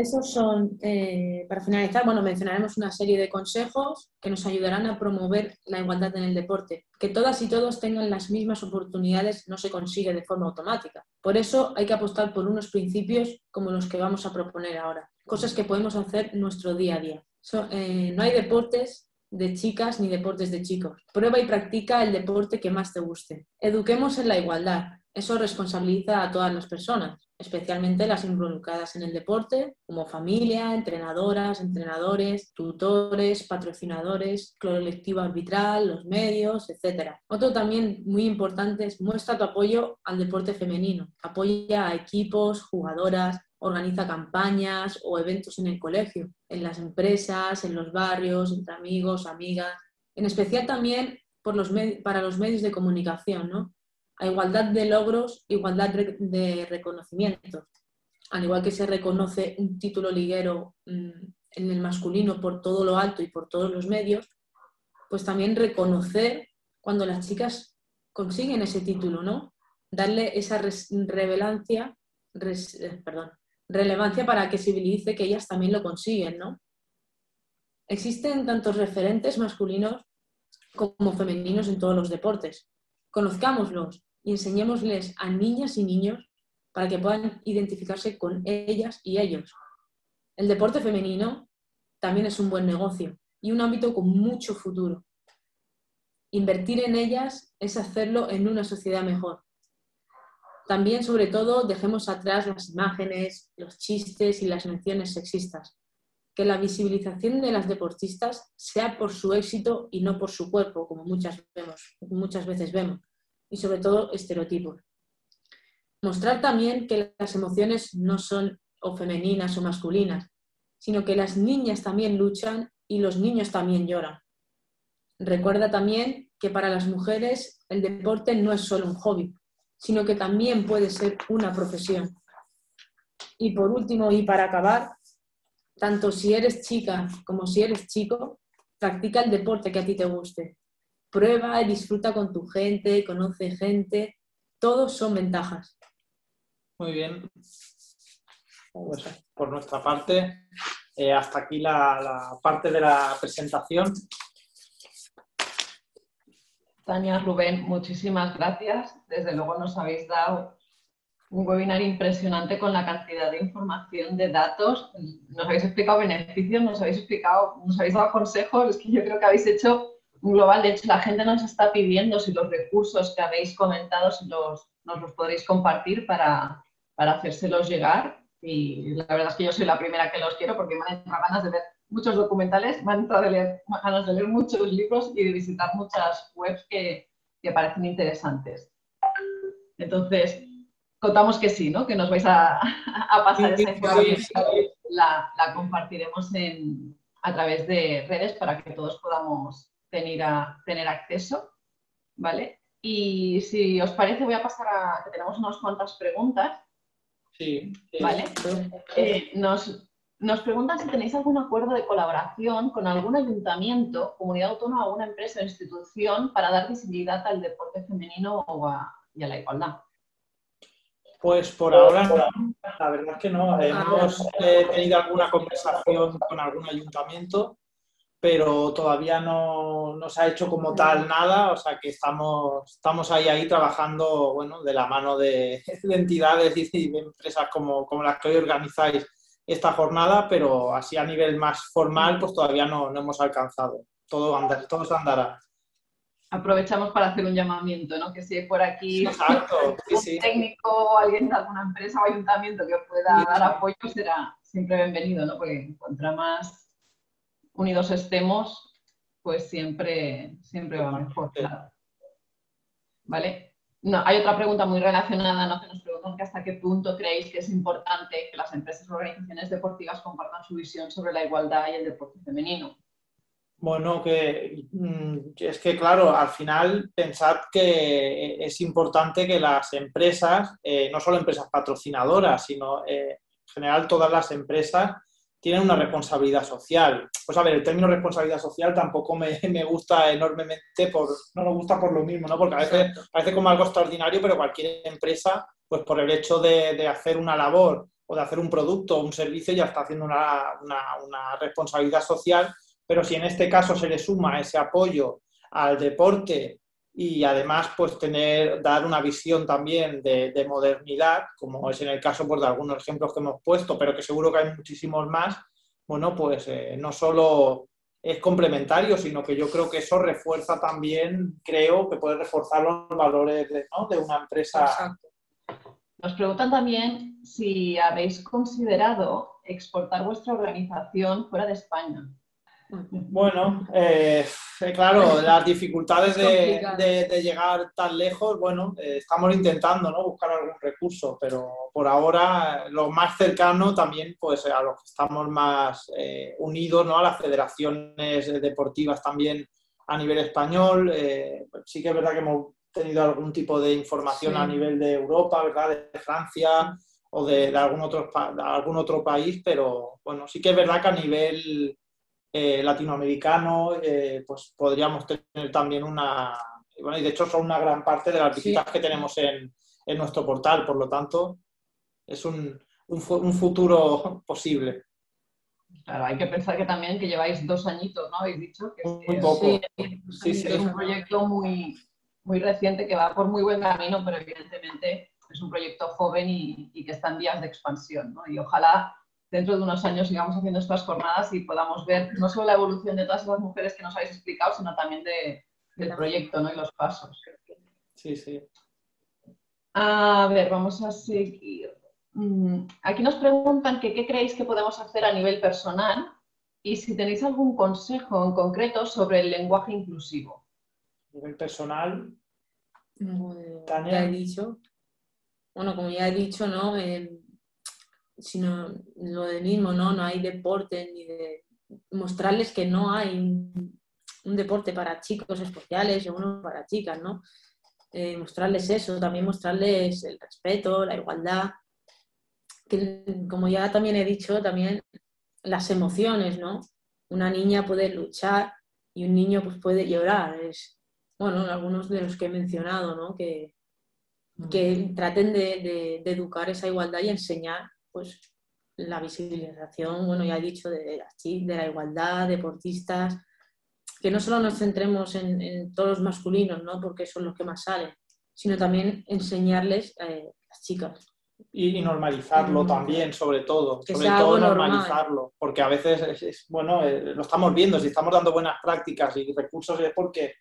Esos son, eh, para finalizar, bueno, mencionaremos una serie de consejos que nos ayudarán a promover la igualdad en el deporte. Que todas y todos tengan las mismas oportunidades no se consigue de forma automática. Por eso hay que apostar por unos principios como los que vamos a proponer ahora. Cosas que podemos hacer nuestro día a día. Eh, no hay deportes de chicas ni deportes de chicos. Prueba y practica el deporte que más te guste. Eduquemos en la igualdad. Eso responsabiliza a todas las personas, especialmente las involucradas en el deporte, como familia, entrenadoras, entrenadores, tutores, patrocinadores, colectivo arbitral, los medios, etc. Otro también muy importante es muestra tu apoyo al deporte femenino. Apoya a equipos, jugadoras, organiza campañas o eventos en el colegio, en las empresas, en los barrios, entre amigos, amigas, en especial también para los medios de comunicación, ¿no? A igualdad de logros, igualdad de reconocimientos. Al igual que se reconoce un título liguero mm, en el masculino por todo lo alto y por todos los medios, pues también reconocer cuando las chicas consiguen ese título, ¿no? Darle esa revelancia, eh, perdón, relevancia para que dice que ellas también lo consiguen, ¿no? Existen tantos referentes masculinos como femeninos en todos los deportes. Conozcámoslos y enseñémosles a niñas y niños para que puedan identificarse con ellas y ellos. El deporte femenino también es un buen negocio y un ámbito con mucho futuro. Invertir en ellas es hacerlo en una sociedad mejor. También, sobre todo, dejemos atrás las imágenes, los chistes y las menciones sexistas. Que la visibilización de las deportistas sea por su éxito y no por su cuerpo, como muchas, vemos, muchas veces vemos. Y sobre todo, estereotipos. Mostrar también que las emociones no son o femeninas o masculinas, sino que las niñas también luchan y los niños también lloran. Recuerda también que para las mujeres el deporte no es solo un hobby, sino que también puede ser una profesión. Y por último, y para acabar, tanto si eres chica como si eres chico, practica el deporte que a ti te guste. Prueba y disfruta con tu gente, conoce gente, todos son ventajas. Muy bien. Pues, por nuestra parte, eh, hasta aquí la parte de la presentación. Tania, Rubén, muchísimas gracias. Desde luego nos habéis dado un webinar impresionante con la cantidad de información, de datos. Nos habéis explicado beneficios, nos habéis explicado, nos habéis dado consejos. Es que yo creo que habéis hecho global. De hecho, la gente nos está pidiendo si los recursos que habéis comentado si los, nos los podréis compartir para, para hacérselos llegar. Y la verdad es que yo soy la primera que los quiero porque me han entrado ganas de ver muchos documentales, me han entrado de leer, ganas de leer muchos libros y de visitar muchas webs que, que parecen interesantes. Entonces, contamos que sí, ¿no? Que nos vais a, a pasar esa información. La, la, compartiremos en, a través de redes para que todos podamos tener, a, tener acceso, ¿vale? Y si os parece, voy a pasar a que tenemos unas cuantas preguntas. Sí. ¿Vale? Eh, nos, nos preguntan si tenéis algún acuerdo de colaboración con algún ayuntamiento, comunidad autónoma una empresa o institución para dar visibilidad al deporte femenino o a, y a la igualdad. Pues por ahora no, la verdad es que no. Hemos eh, tenido alguna conversación con algún ayuntamiento, pero todavía no, se ha hecho como tal nada, o sea que estamos, estamos ahí, ahí trabajando bueno, de la mano de, entidades y de empresas como, como las que hoy organizáis esta jornada, pero así a nivel más formal, pues todavía no, no hemos alcanzado. Todo, anda, todo se andará. Aprovechamos para hacer un llamamiento, ¿no? Que si por aquí un técnico, alguien de alguna empresa o ayuntamiento que pueda dar apoyo será siempre bienvenido, ¿no? Porque contra más unidos estemos, pues siempre, siempre va mejor. ¿Vale? no, hay otra pregunta muy relacionada, ¿no? que nos preguntan que hasta qué punto creéis que es importante que las empresas o organizaciones deportivas compartan su visión sobre la igualdad y el deporte femenino. Bueno, que mm, es que claro, al final pensad que es importante que las empresas, eh, no solo empresas patrocinadoras, sino eh, en general todas las empresas tienen una responsabilidad social. Pues a ver, el término responsabilidad social tampoco me, gusta enormemente, por, no nos gusta por lo mismo, ¿no? Porque a veces parece como algo extraordinario, pero cualquier empresa, pues por el hecho de, hacer una labor o de hacer un producto o un servicio ya está haciendo una, una responsabilidad social pero si en este caso se le suma ese apoyo al deporte y además pues tener, dar una visión también de, modernidad, como es en el caso pues, de algunos ejemplos que hemos puesto, pero que seguro que hay muchísimos más, bueno, pues eh, no solo es complementario, sino que yo creo que eso refuerza también, creo que puede reforzar los valores de, de una empresa. Nos preguntan también si habéis considerado exportar vuestra organización fuera de España. Bueno, eh, eh, claro, las dificultades de, llegar tan lejos, bueno, eh, estamos intentando ¿no? buscar algún recurso, pero por ahora lo más cercano también, pues a los que estamos más unidos, ¿no? A las federaciones deportivas también a nivel español. sí que es verdad que hemos tenido algún tipo de información a nivel de Europa, ¿verdad? De Francia o de, algún, otro, de algún otro país, pero bueno, sí que es verdad que a nivel eh, latinoamericano, eh, pues podríamos tener también una, bueno, y de hecho son una gran parte de las visitas que tenemos en, en, nuestro portal, por lo tanto, es un, un, futuro posible. Claro, hay que pensar que también que lleváis dos añitos, ¿no? Habéis dicho que muy poco. Sí, sí, es un proyecto muy, muy reciente que va por muy buen camino, pero evidentemente es un proyecto joven y, y que está en vías de expansión, ¿no? Y ojalá dentro de unos años sigamos haciendo estas jornadas y podamos ver no solo la evolución de todas esas mujeres que nos habéis explicado, sino también del proyecto ¿no? y los pasos. Sí, sí. A ver, vamos a seguir. Mm, aquí nos preguntan que qué creéis que podemos hacer a nivel personal y si tenéis algún consejo en concreto sobre el lenguaje inclusivo. A nivel personal, ya he dicho. Bueno, como ya he dicho, ¿no? Sino lo de mismo, ¿no? No hay deporte ni de mostrarles que no hay un, deporte para chicos especiales o uno para chicas, ¿no? Eh, mostrarles eso, también mostrarles el respeto, la igualdad, que como ya también he dicho, también las emociones, ¿no? Una niña puede luchar y un niño pues, puede llorar. Es, bueno, algunos de los que he mencionado, ¿no? Que, que traten de, de educar esa igualdad y enseñar pues la visibilización, bueno, ya he dicho, de, de la igualdad, deportistas, que no solo nos centremos en, todos los masculinos, ¿no? porque son los que más salen, sino también enseñarles eh, a las chicas. Y, normalizarlo mm. también, sobre todo. sobre todo normalizarlo, porque a veces, es, bueno, eh, lo estamos viendo, si estamos dando buenas prácticas y recursos es porque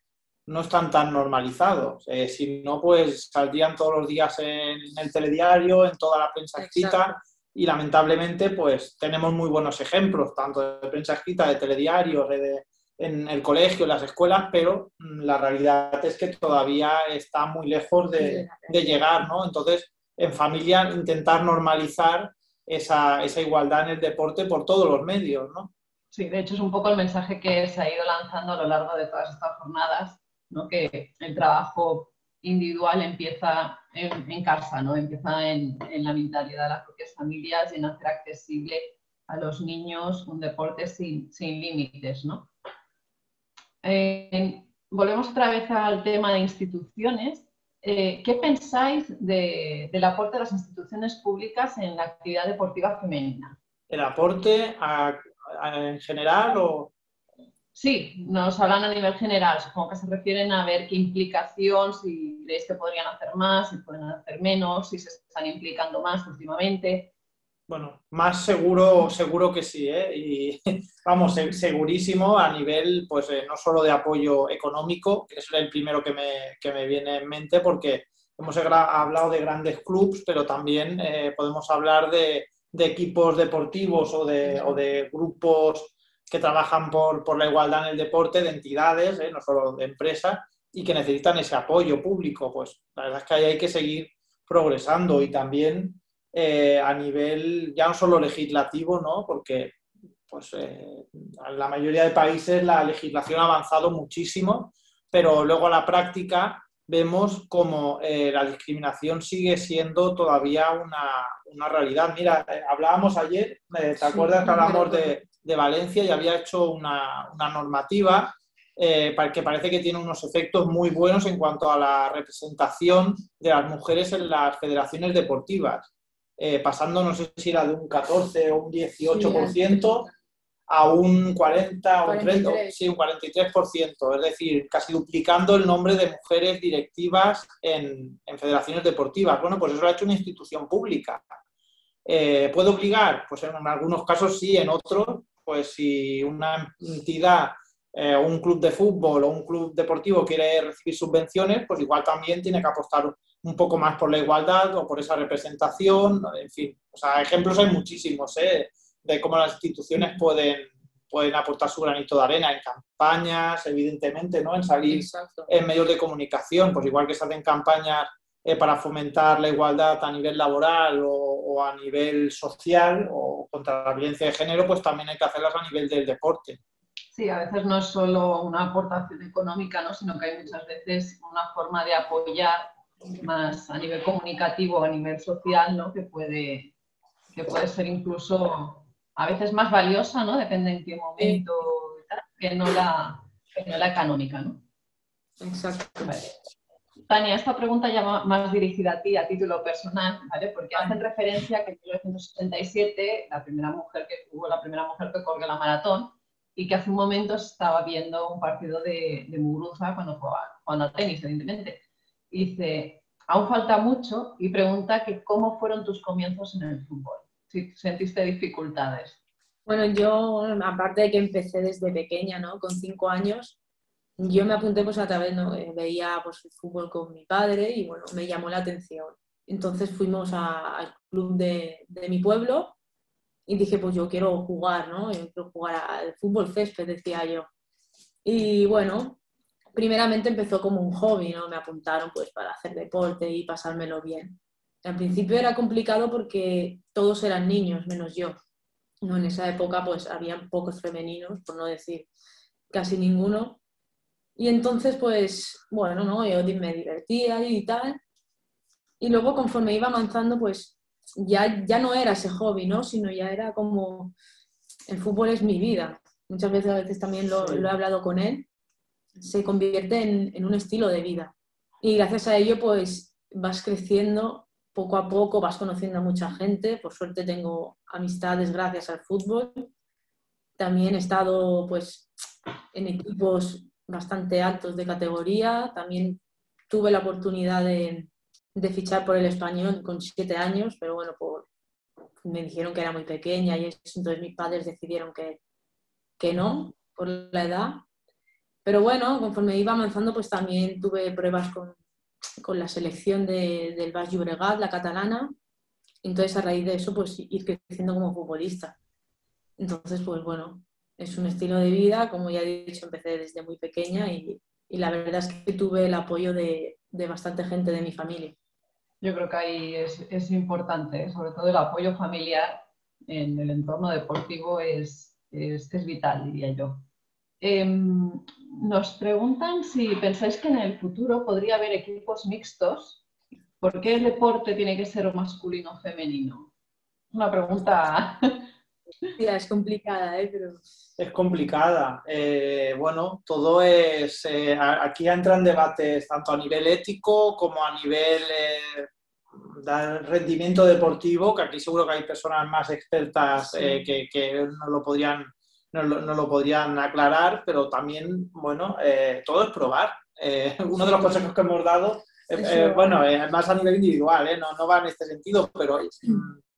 no están tan normalizados. Eh, si no, pues saldrían todos los días en, el telediario, en toda la prensa escrita y lamentablemente pues tenemos muy buenos ejemplos, tanto de prensa escrita, de telediarios, de, en el colegio, en las escuelas, pero mm, la realidad es que todavía está muy lejos de, llegar, ¿no? Entonces, en familia intentar normalizar esa, esa, igualdad en el deporte por todos los medios, ¿no? Sí, de hecho es un poco el mensaje que se ha ido lanzando a lo largo de todas estas jornadas, ¿no? que el trabajo individual empieza en, casa, ¿no? Empieza en, la mentalidad de las propias familias y en hacer accesible a los niños un deporte sin, límites, ¿no? Eh, volvemos otra vez al tema de instituciones. Eh, ¿Qué pensáis del aporte de las instituciones públicas en la actividad deportiva femenina? ¿El aporte en general o...? Sí, nos hablan a nivel general, supongo que se refieren a ver qué implicación, si creéis que podrían hacer más, si pueden hacer menos, si se están implicando más últimamente. Bueno, más seguro, seguro que sí, ¿eh? y vamos, segurísimo a nivel, pues eh, no solo de apoyo económico, que es el primero que me, que me viene en mente, porque hemos hablado de grandes clubes, pero también eh, podemos hablar de, de, equipos deportivos o de, o de grupos que trabajan por, por, la igualdad en el deporte, de entidades, ¿eh? no solo de empresas, y que necesitan ese apoyo público. Pues la verdad es que ahí hay que seguir progresando y también eh, a nivel ya no solo legislativo, ¿no? porque pues, eh, en la mayoría de países la legislación ha avanzado muchísimo, pero luego a la práctica vemos como eh, la discriminación sigue siendo todavía una, una realidad. Mira, hablábamos ayer, ¿te acuerdas que hablamos de, de, Valencia y había hecho una, una normativa eh, que parece que tiene unos efectos muy buenos en cuanto a la representación de las mujeres en las federaciones deportivas, eh, pasando, no sé si era de un 14 o un 18% a un 40 o un 30, sí, un 43%, es decir, casi duplicando el nombre de mujeres directivas en, en federaciones deportivas. Bueno, pues eso lo ha hecho una institución pública. Eh, ¿Puede obligar? Pues en algunos casos sí, en otros, pues si una entidad eh, un club de fútbol o un club deportivo quiere recibir subvenciones, pues igual también tiene que apostar un poco más por la igualdad o por esa representación, en fin. O sea, ejemplos hay muchísimos ¿eh? de cómo las instituciones pueden, pueden aportar su granito de arena en campañas, evidentemente, ¿no? En salir en medios de comunicación, pues igual que se hacen campañas eh, para fomentar la igualdad a nivel laboral o, o, a nivel social o contra la violencia de género, pues también hay que hacerlas a nivel del deporte. Sí, a veces no es solo una aportación económica, ¿no? sino que hay muchas veces una forma de apoyar más a nivel comunicativo, a nivel social, ¿no? que, puede, que puede ser incluso a veces más valiosa, ¿no? depende en qué momento, que no la, no la económica. ¿no? Exacto. Tania, esta pregunta ya va más dirigida a ti, a título personal, ¿vale? porque hacen referencia que en 1977 la primera mujer que hubo la primera mujer que corrió la maratón y que hace un momento estaba viendo un partido de, de Muguruza cuando jugaba, jugando tenis, evidentemente. Y dice, aún falta mucho y pregunta que cómo fueron tus comienzos en el fútbol, si sentiste dificultades. Bueno, yo, aparte de que empecé desde pequeña, ¿no? Con cinco años, yo me apunté pues a través, ¿no? Eh, veía pues el fútbol con mi padre y bueno, me llamó la atención. Entonces fuimos al club de, de mi pueblo y dije, pues yo quiero jugar, ¿no? Yo quiero jugar al fútbol césped, decía yo. Y bueno, primeramente empezó como un hobby, ¿no? Me apuntaron pues para hacer deporte y pasármelo bien. Al principio era complicado porque todos eran niños, menos yo. ¿no? En esa época pues había pocos femeninos, por no decir casi ninguno. Y entonces pues, bueno, ¿no? Yo me divertía y tal. Y luego conforme iba avanzando pues ya, ya no era ese hobby, ¿no? Sino ya era como, el fútbol es mi vida. Muchas veces, a veces también lo, he hablado con él, se convierte en, un estilo de vida. Y gracias a ello, pues vas creciendo poco a poco, vas conociendo a mucha gente. Por suerte tengo amistades gracias al fútbol. También he estado, pues, en equipos bastante altos de categoría. También tuve la oportunidad de, de fichar por el español con siete años, pero bueno, por, me dijeron que era muy pequeña y entonces mis padres decidieron que, que no, por la edad. Pero bueno, conforme iba avanzando, pues también tuve pruebas con, con la selección de, del Baix Llobregat, la catalana. Entonces, a raíz de eso, pues ir creciendo como futbolista. Entonces, pues bueno, es un estilo de vida, como ya he dicho, empecé desde muy pequeña y, y la verdad es que tuve el apoyo de, de bastante gente de mi familia. Yo creo que ahí es, importante, ¿eh? sobre todo el apoyo familiar en el entorno deportivo es, es, vital, diría yo. Em, nos preguntan si pensáis que en el futuro podría haber equipos mixtos. ¿Por qué el deporte tiene que ser masculino o femenino? Una pregunta. es complicada, ¿eh? Pero... Es complicada. Eh, bueno, todo es. Eh, aquí entran debates tanto a nivel ético como a nivel del rendimiento deportivo, que aquí seguro que hay personas más expertas que, que no lo podrían no lo, podrían aclarar, pero también, bueno, todo es probar. uno de los consejos que hemos dado, bueno, más a nivel individual, no, no va en este sentido, pero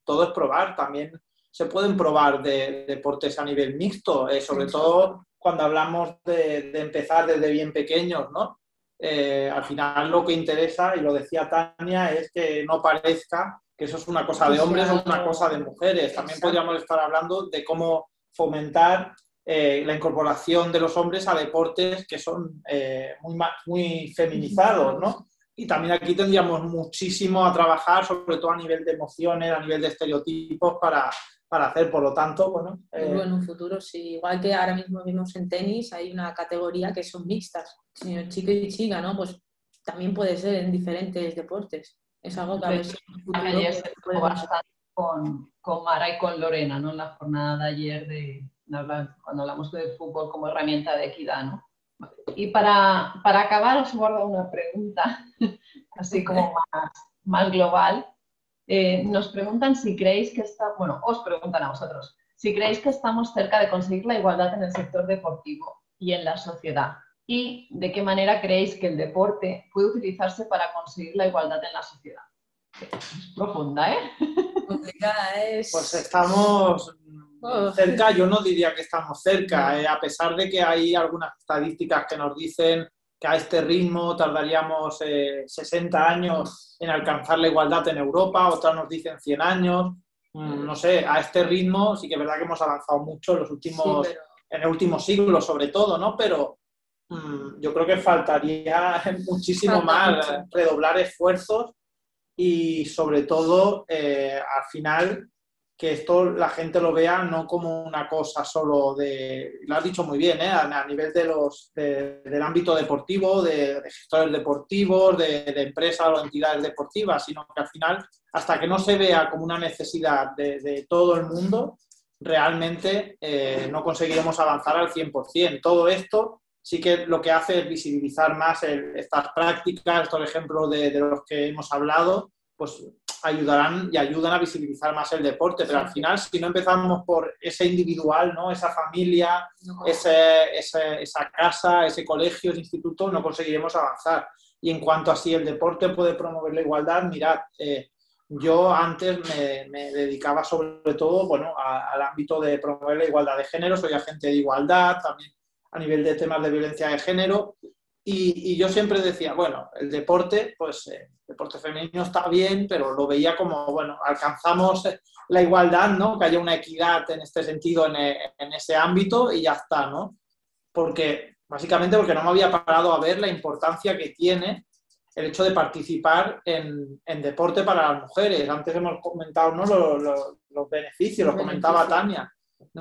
todo es probar. También se pueden probar de, deportes a nivel mixto, eh, sobre todo cuando hablamos de, empezar desde bien pequeños, ¿no? Eh, al final lo que interesa, y lo decía Tania, es que no parezca que eso es una cosa de hombres o una cosa de mujeres. También podríamos estar hablando de cómo fomentar eh, la incorporación de los hombres a deportes que son eh, muy, muy feminizados, ¿no? Y también aquí tendríamos muchísimo a trabajar, sobre todo a nivel de emociones, a nivel de estereotipos, para, para hacer, por lo tanto, bueno... Eh... en un futuro, sí. Igual que ahora mismo vimos en tenis, hay una categoría que son mixtas, chico y chica, ¿no? Pues también puede ser en diferentes deportes. Es algo que a veces en futuro... bastante con, con Mara y con Lorena, ¿no? En la jornada de ayer de cuando hablamos de fútbol como herramienta de equidad, ¿no? Y para, para acabar os guardo una pregunta, así como más, más global. Eh, nos preguntan si creéis que está, bueno, os preguntan a vosotros, si creéis que estamos cerca de conseguir la igualdad en el sector deportivo y en la sociedad. Y de qué manera creéis que el deporte puede utilizarse para conseguir la igualdad en la sociedad. Es profunda, ¿eh? Pues estamos cerca, yo no diría que estamos cerca, eh, a pesar de que hay algunas estadísticas que nos dicen que a este ritmo tardaríamos 60 eh, años en alcanzar la igualdad en Europa, otras nos dicen 100 años, mm, no sé, a este ritmo sí que es verdad que hemos avanzado mucho en los últimos, en el último siglo sobre todo, ¿no? Pero mm, yo creo que faltaría muchísimo más redoblar esfuerzos y sobre todo eh, al final que esto la gente lo vea no como una cosa solo de, lo has dicho muy bien, ¿eh? a, nivel de los, del ámbito deportivo, de, gestores deportivos, de, empresas o entidades deportivas, sino que al final, hasta que no se vea como una necesidad de, todo el mundo, realmente eh, no conseguiremos avanzar al 100%. Todo esto sí que lo que hace es visibilizar más estas prácticas, estos ejemplos de, los que hemos hablado, pues ayudarán y ayudan a visibilizar más el deporte, pero al final si no empezamos por ese individual, ¿no? esa familia, ese, esa casa, ese colegio, ese instituto, no conseguiremos avanzar. Y en cuanto a si el deporte puede promover la igualdad, mirad, eh, yo antes me, dedicaba sobre todo bueno, al ámbito de promover la igualdad de género, soy agente de igualdad, también a nivel de temas de violencia de género, y, yo siempre decía, bueno, el deporte, pues eh, el deporte femenino está bien, pero lo veía como, bueno, alcanzamos la igualdad, ¿no? Que haya una equidad en este sentido, en, en ese ámbito y ya está, ¿no? Porque, básicamente porque no me había parado a ver la importancia que tiene el hecho de participar en, en deporte para las mujeres. Antes hemos comentado ¿no? los, los, beneficios, los, comentaba Tania.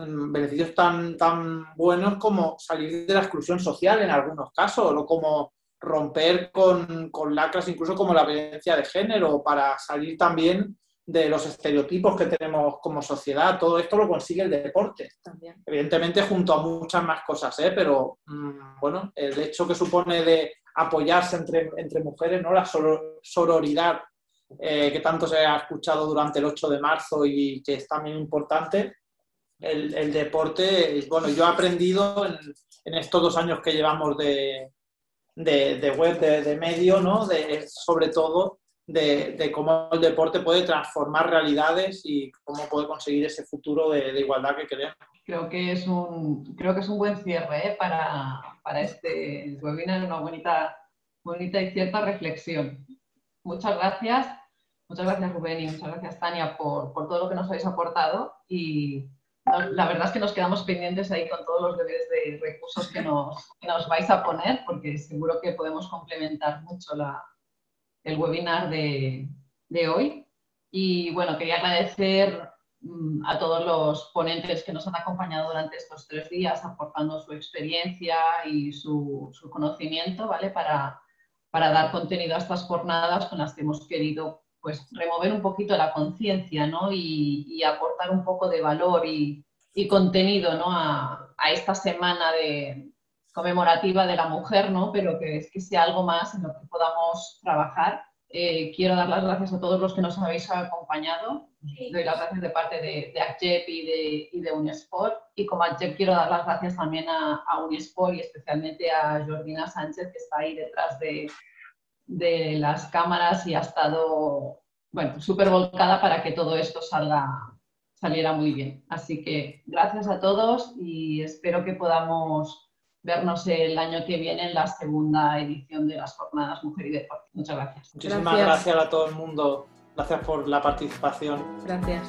Beneficios tan, tan buenos como salir de la exclusión social en algunos casos, o como romper con, con lacras incluso como la violencia de género, para salir también de los estereotipos que tenemos como sociedad. Todo esto lo consigue el deporte. También. Evidentemente junto a muchas más cosas, ¿eh? pero mm, bueno, el hecho que supone de apoyarse entre, entre mujeres, ¿no? la sororidad eh, que tanto se ha escuchado durante el 8 de marzo y que es también importante, el, deporte, bueno, yo he aprendido en, estos dos años que llevamos de, de, web, de, medio, ¿no? Sobre todo de, cómo el deporte puede transformar realidades y cómo puede conseguir ese futuro de, igualdad que queremos. Creo que es un, creo que es un buen cierre ¿eh? para, para este webinar, una bonita, bonita y cierta reflexión. Muchas gracias. Muchas gracias Rubén y muchas gracias Tania por, por todo lo que nos habéis aportado y la verdad es que nos quedamos pendientes ahí con todos los deberes de recursos que nos, nos vais a poner, porque seguro que podemos complementar mucho la, el webinar de, de, hoy. Y bueno, quería agradecer mm, a todos los ponentes que nos han acompañado durante estos tres días, aportando su experiencia y su, su conocimiento, ¿vale? Para, para dar contenido a estas jornadas con las que hemos querido pues remover un poquito la conciencia ¿no? y, aportar un poco de valor y, contenido ¿no? a, esta semana de, conmemorativa de la mujer, ¿no? pero que, es que sea algo más en lo que podamos trabajar. Eh, quiero dar las gracias a todos los que nos habéis acompañado. Doy las gracias de parte de, de ACJEP y de, y de Unisport. Y como ACJEP quiero dar las gracias también a, a Unisport y especialmente a Jordina Sánchez, que está ahí detrás de, de las cámaras y ha estado, bueno, súper volcada para que todo esto salga, saliera muy bien. Así que gracias a todos y espero que podamos vernos el año que viene en la segunda edición de las Jornadas Mujer y Deporte. Muchas gracias. Muchísimas gracias a todo el mundo. Gracias por la participación. Gracias.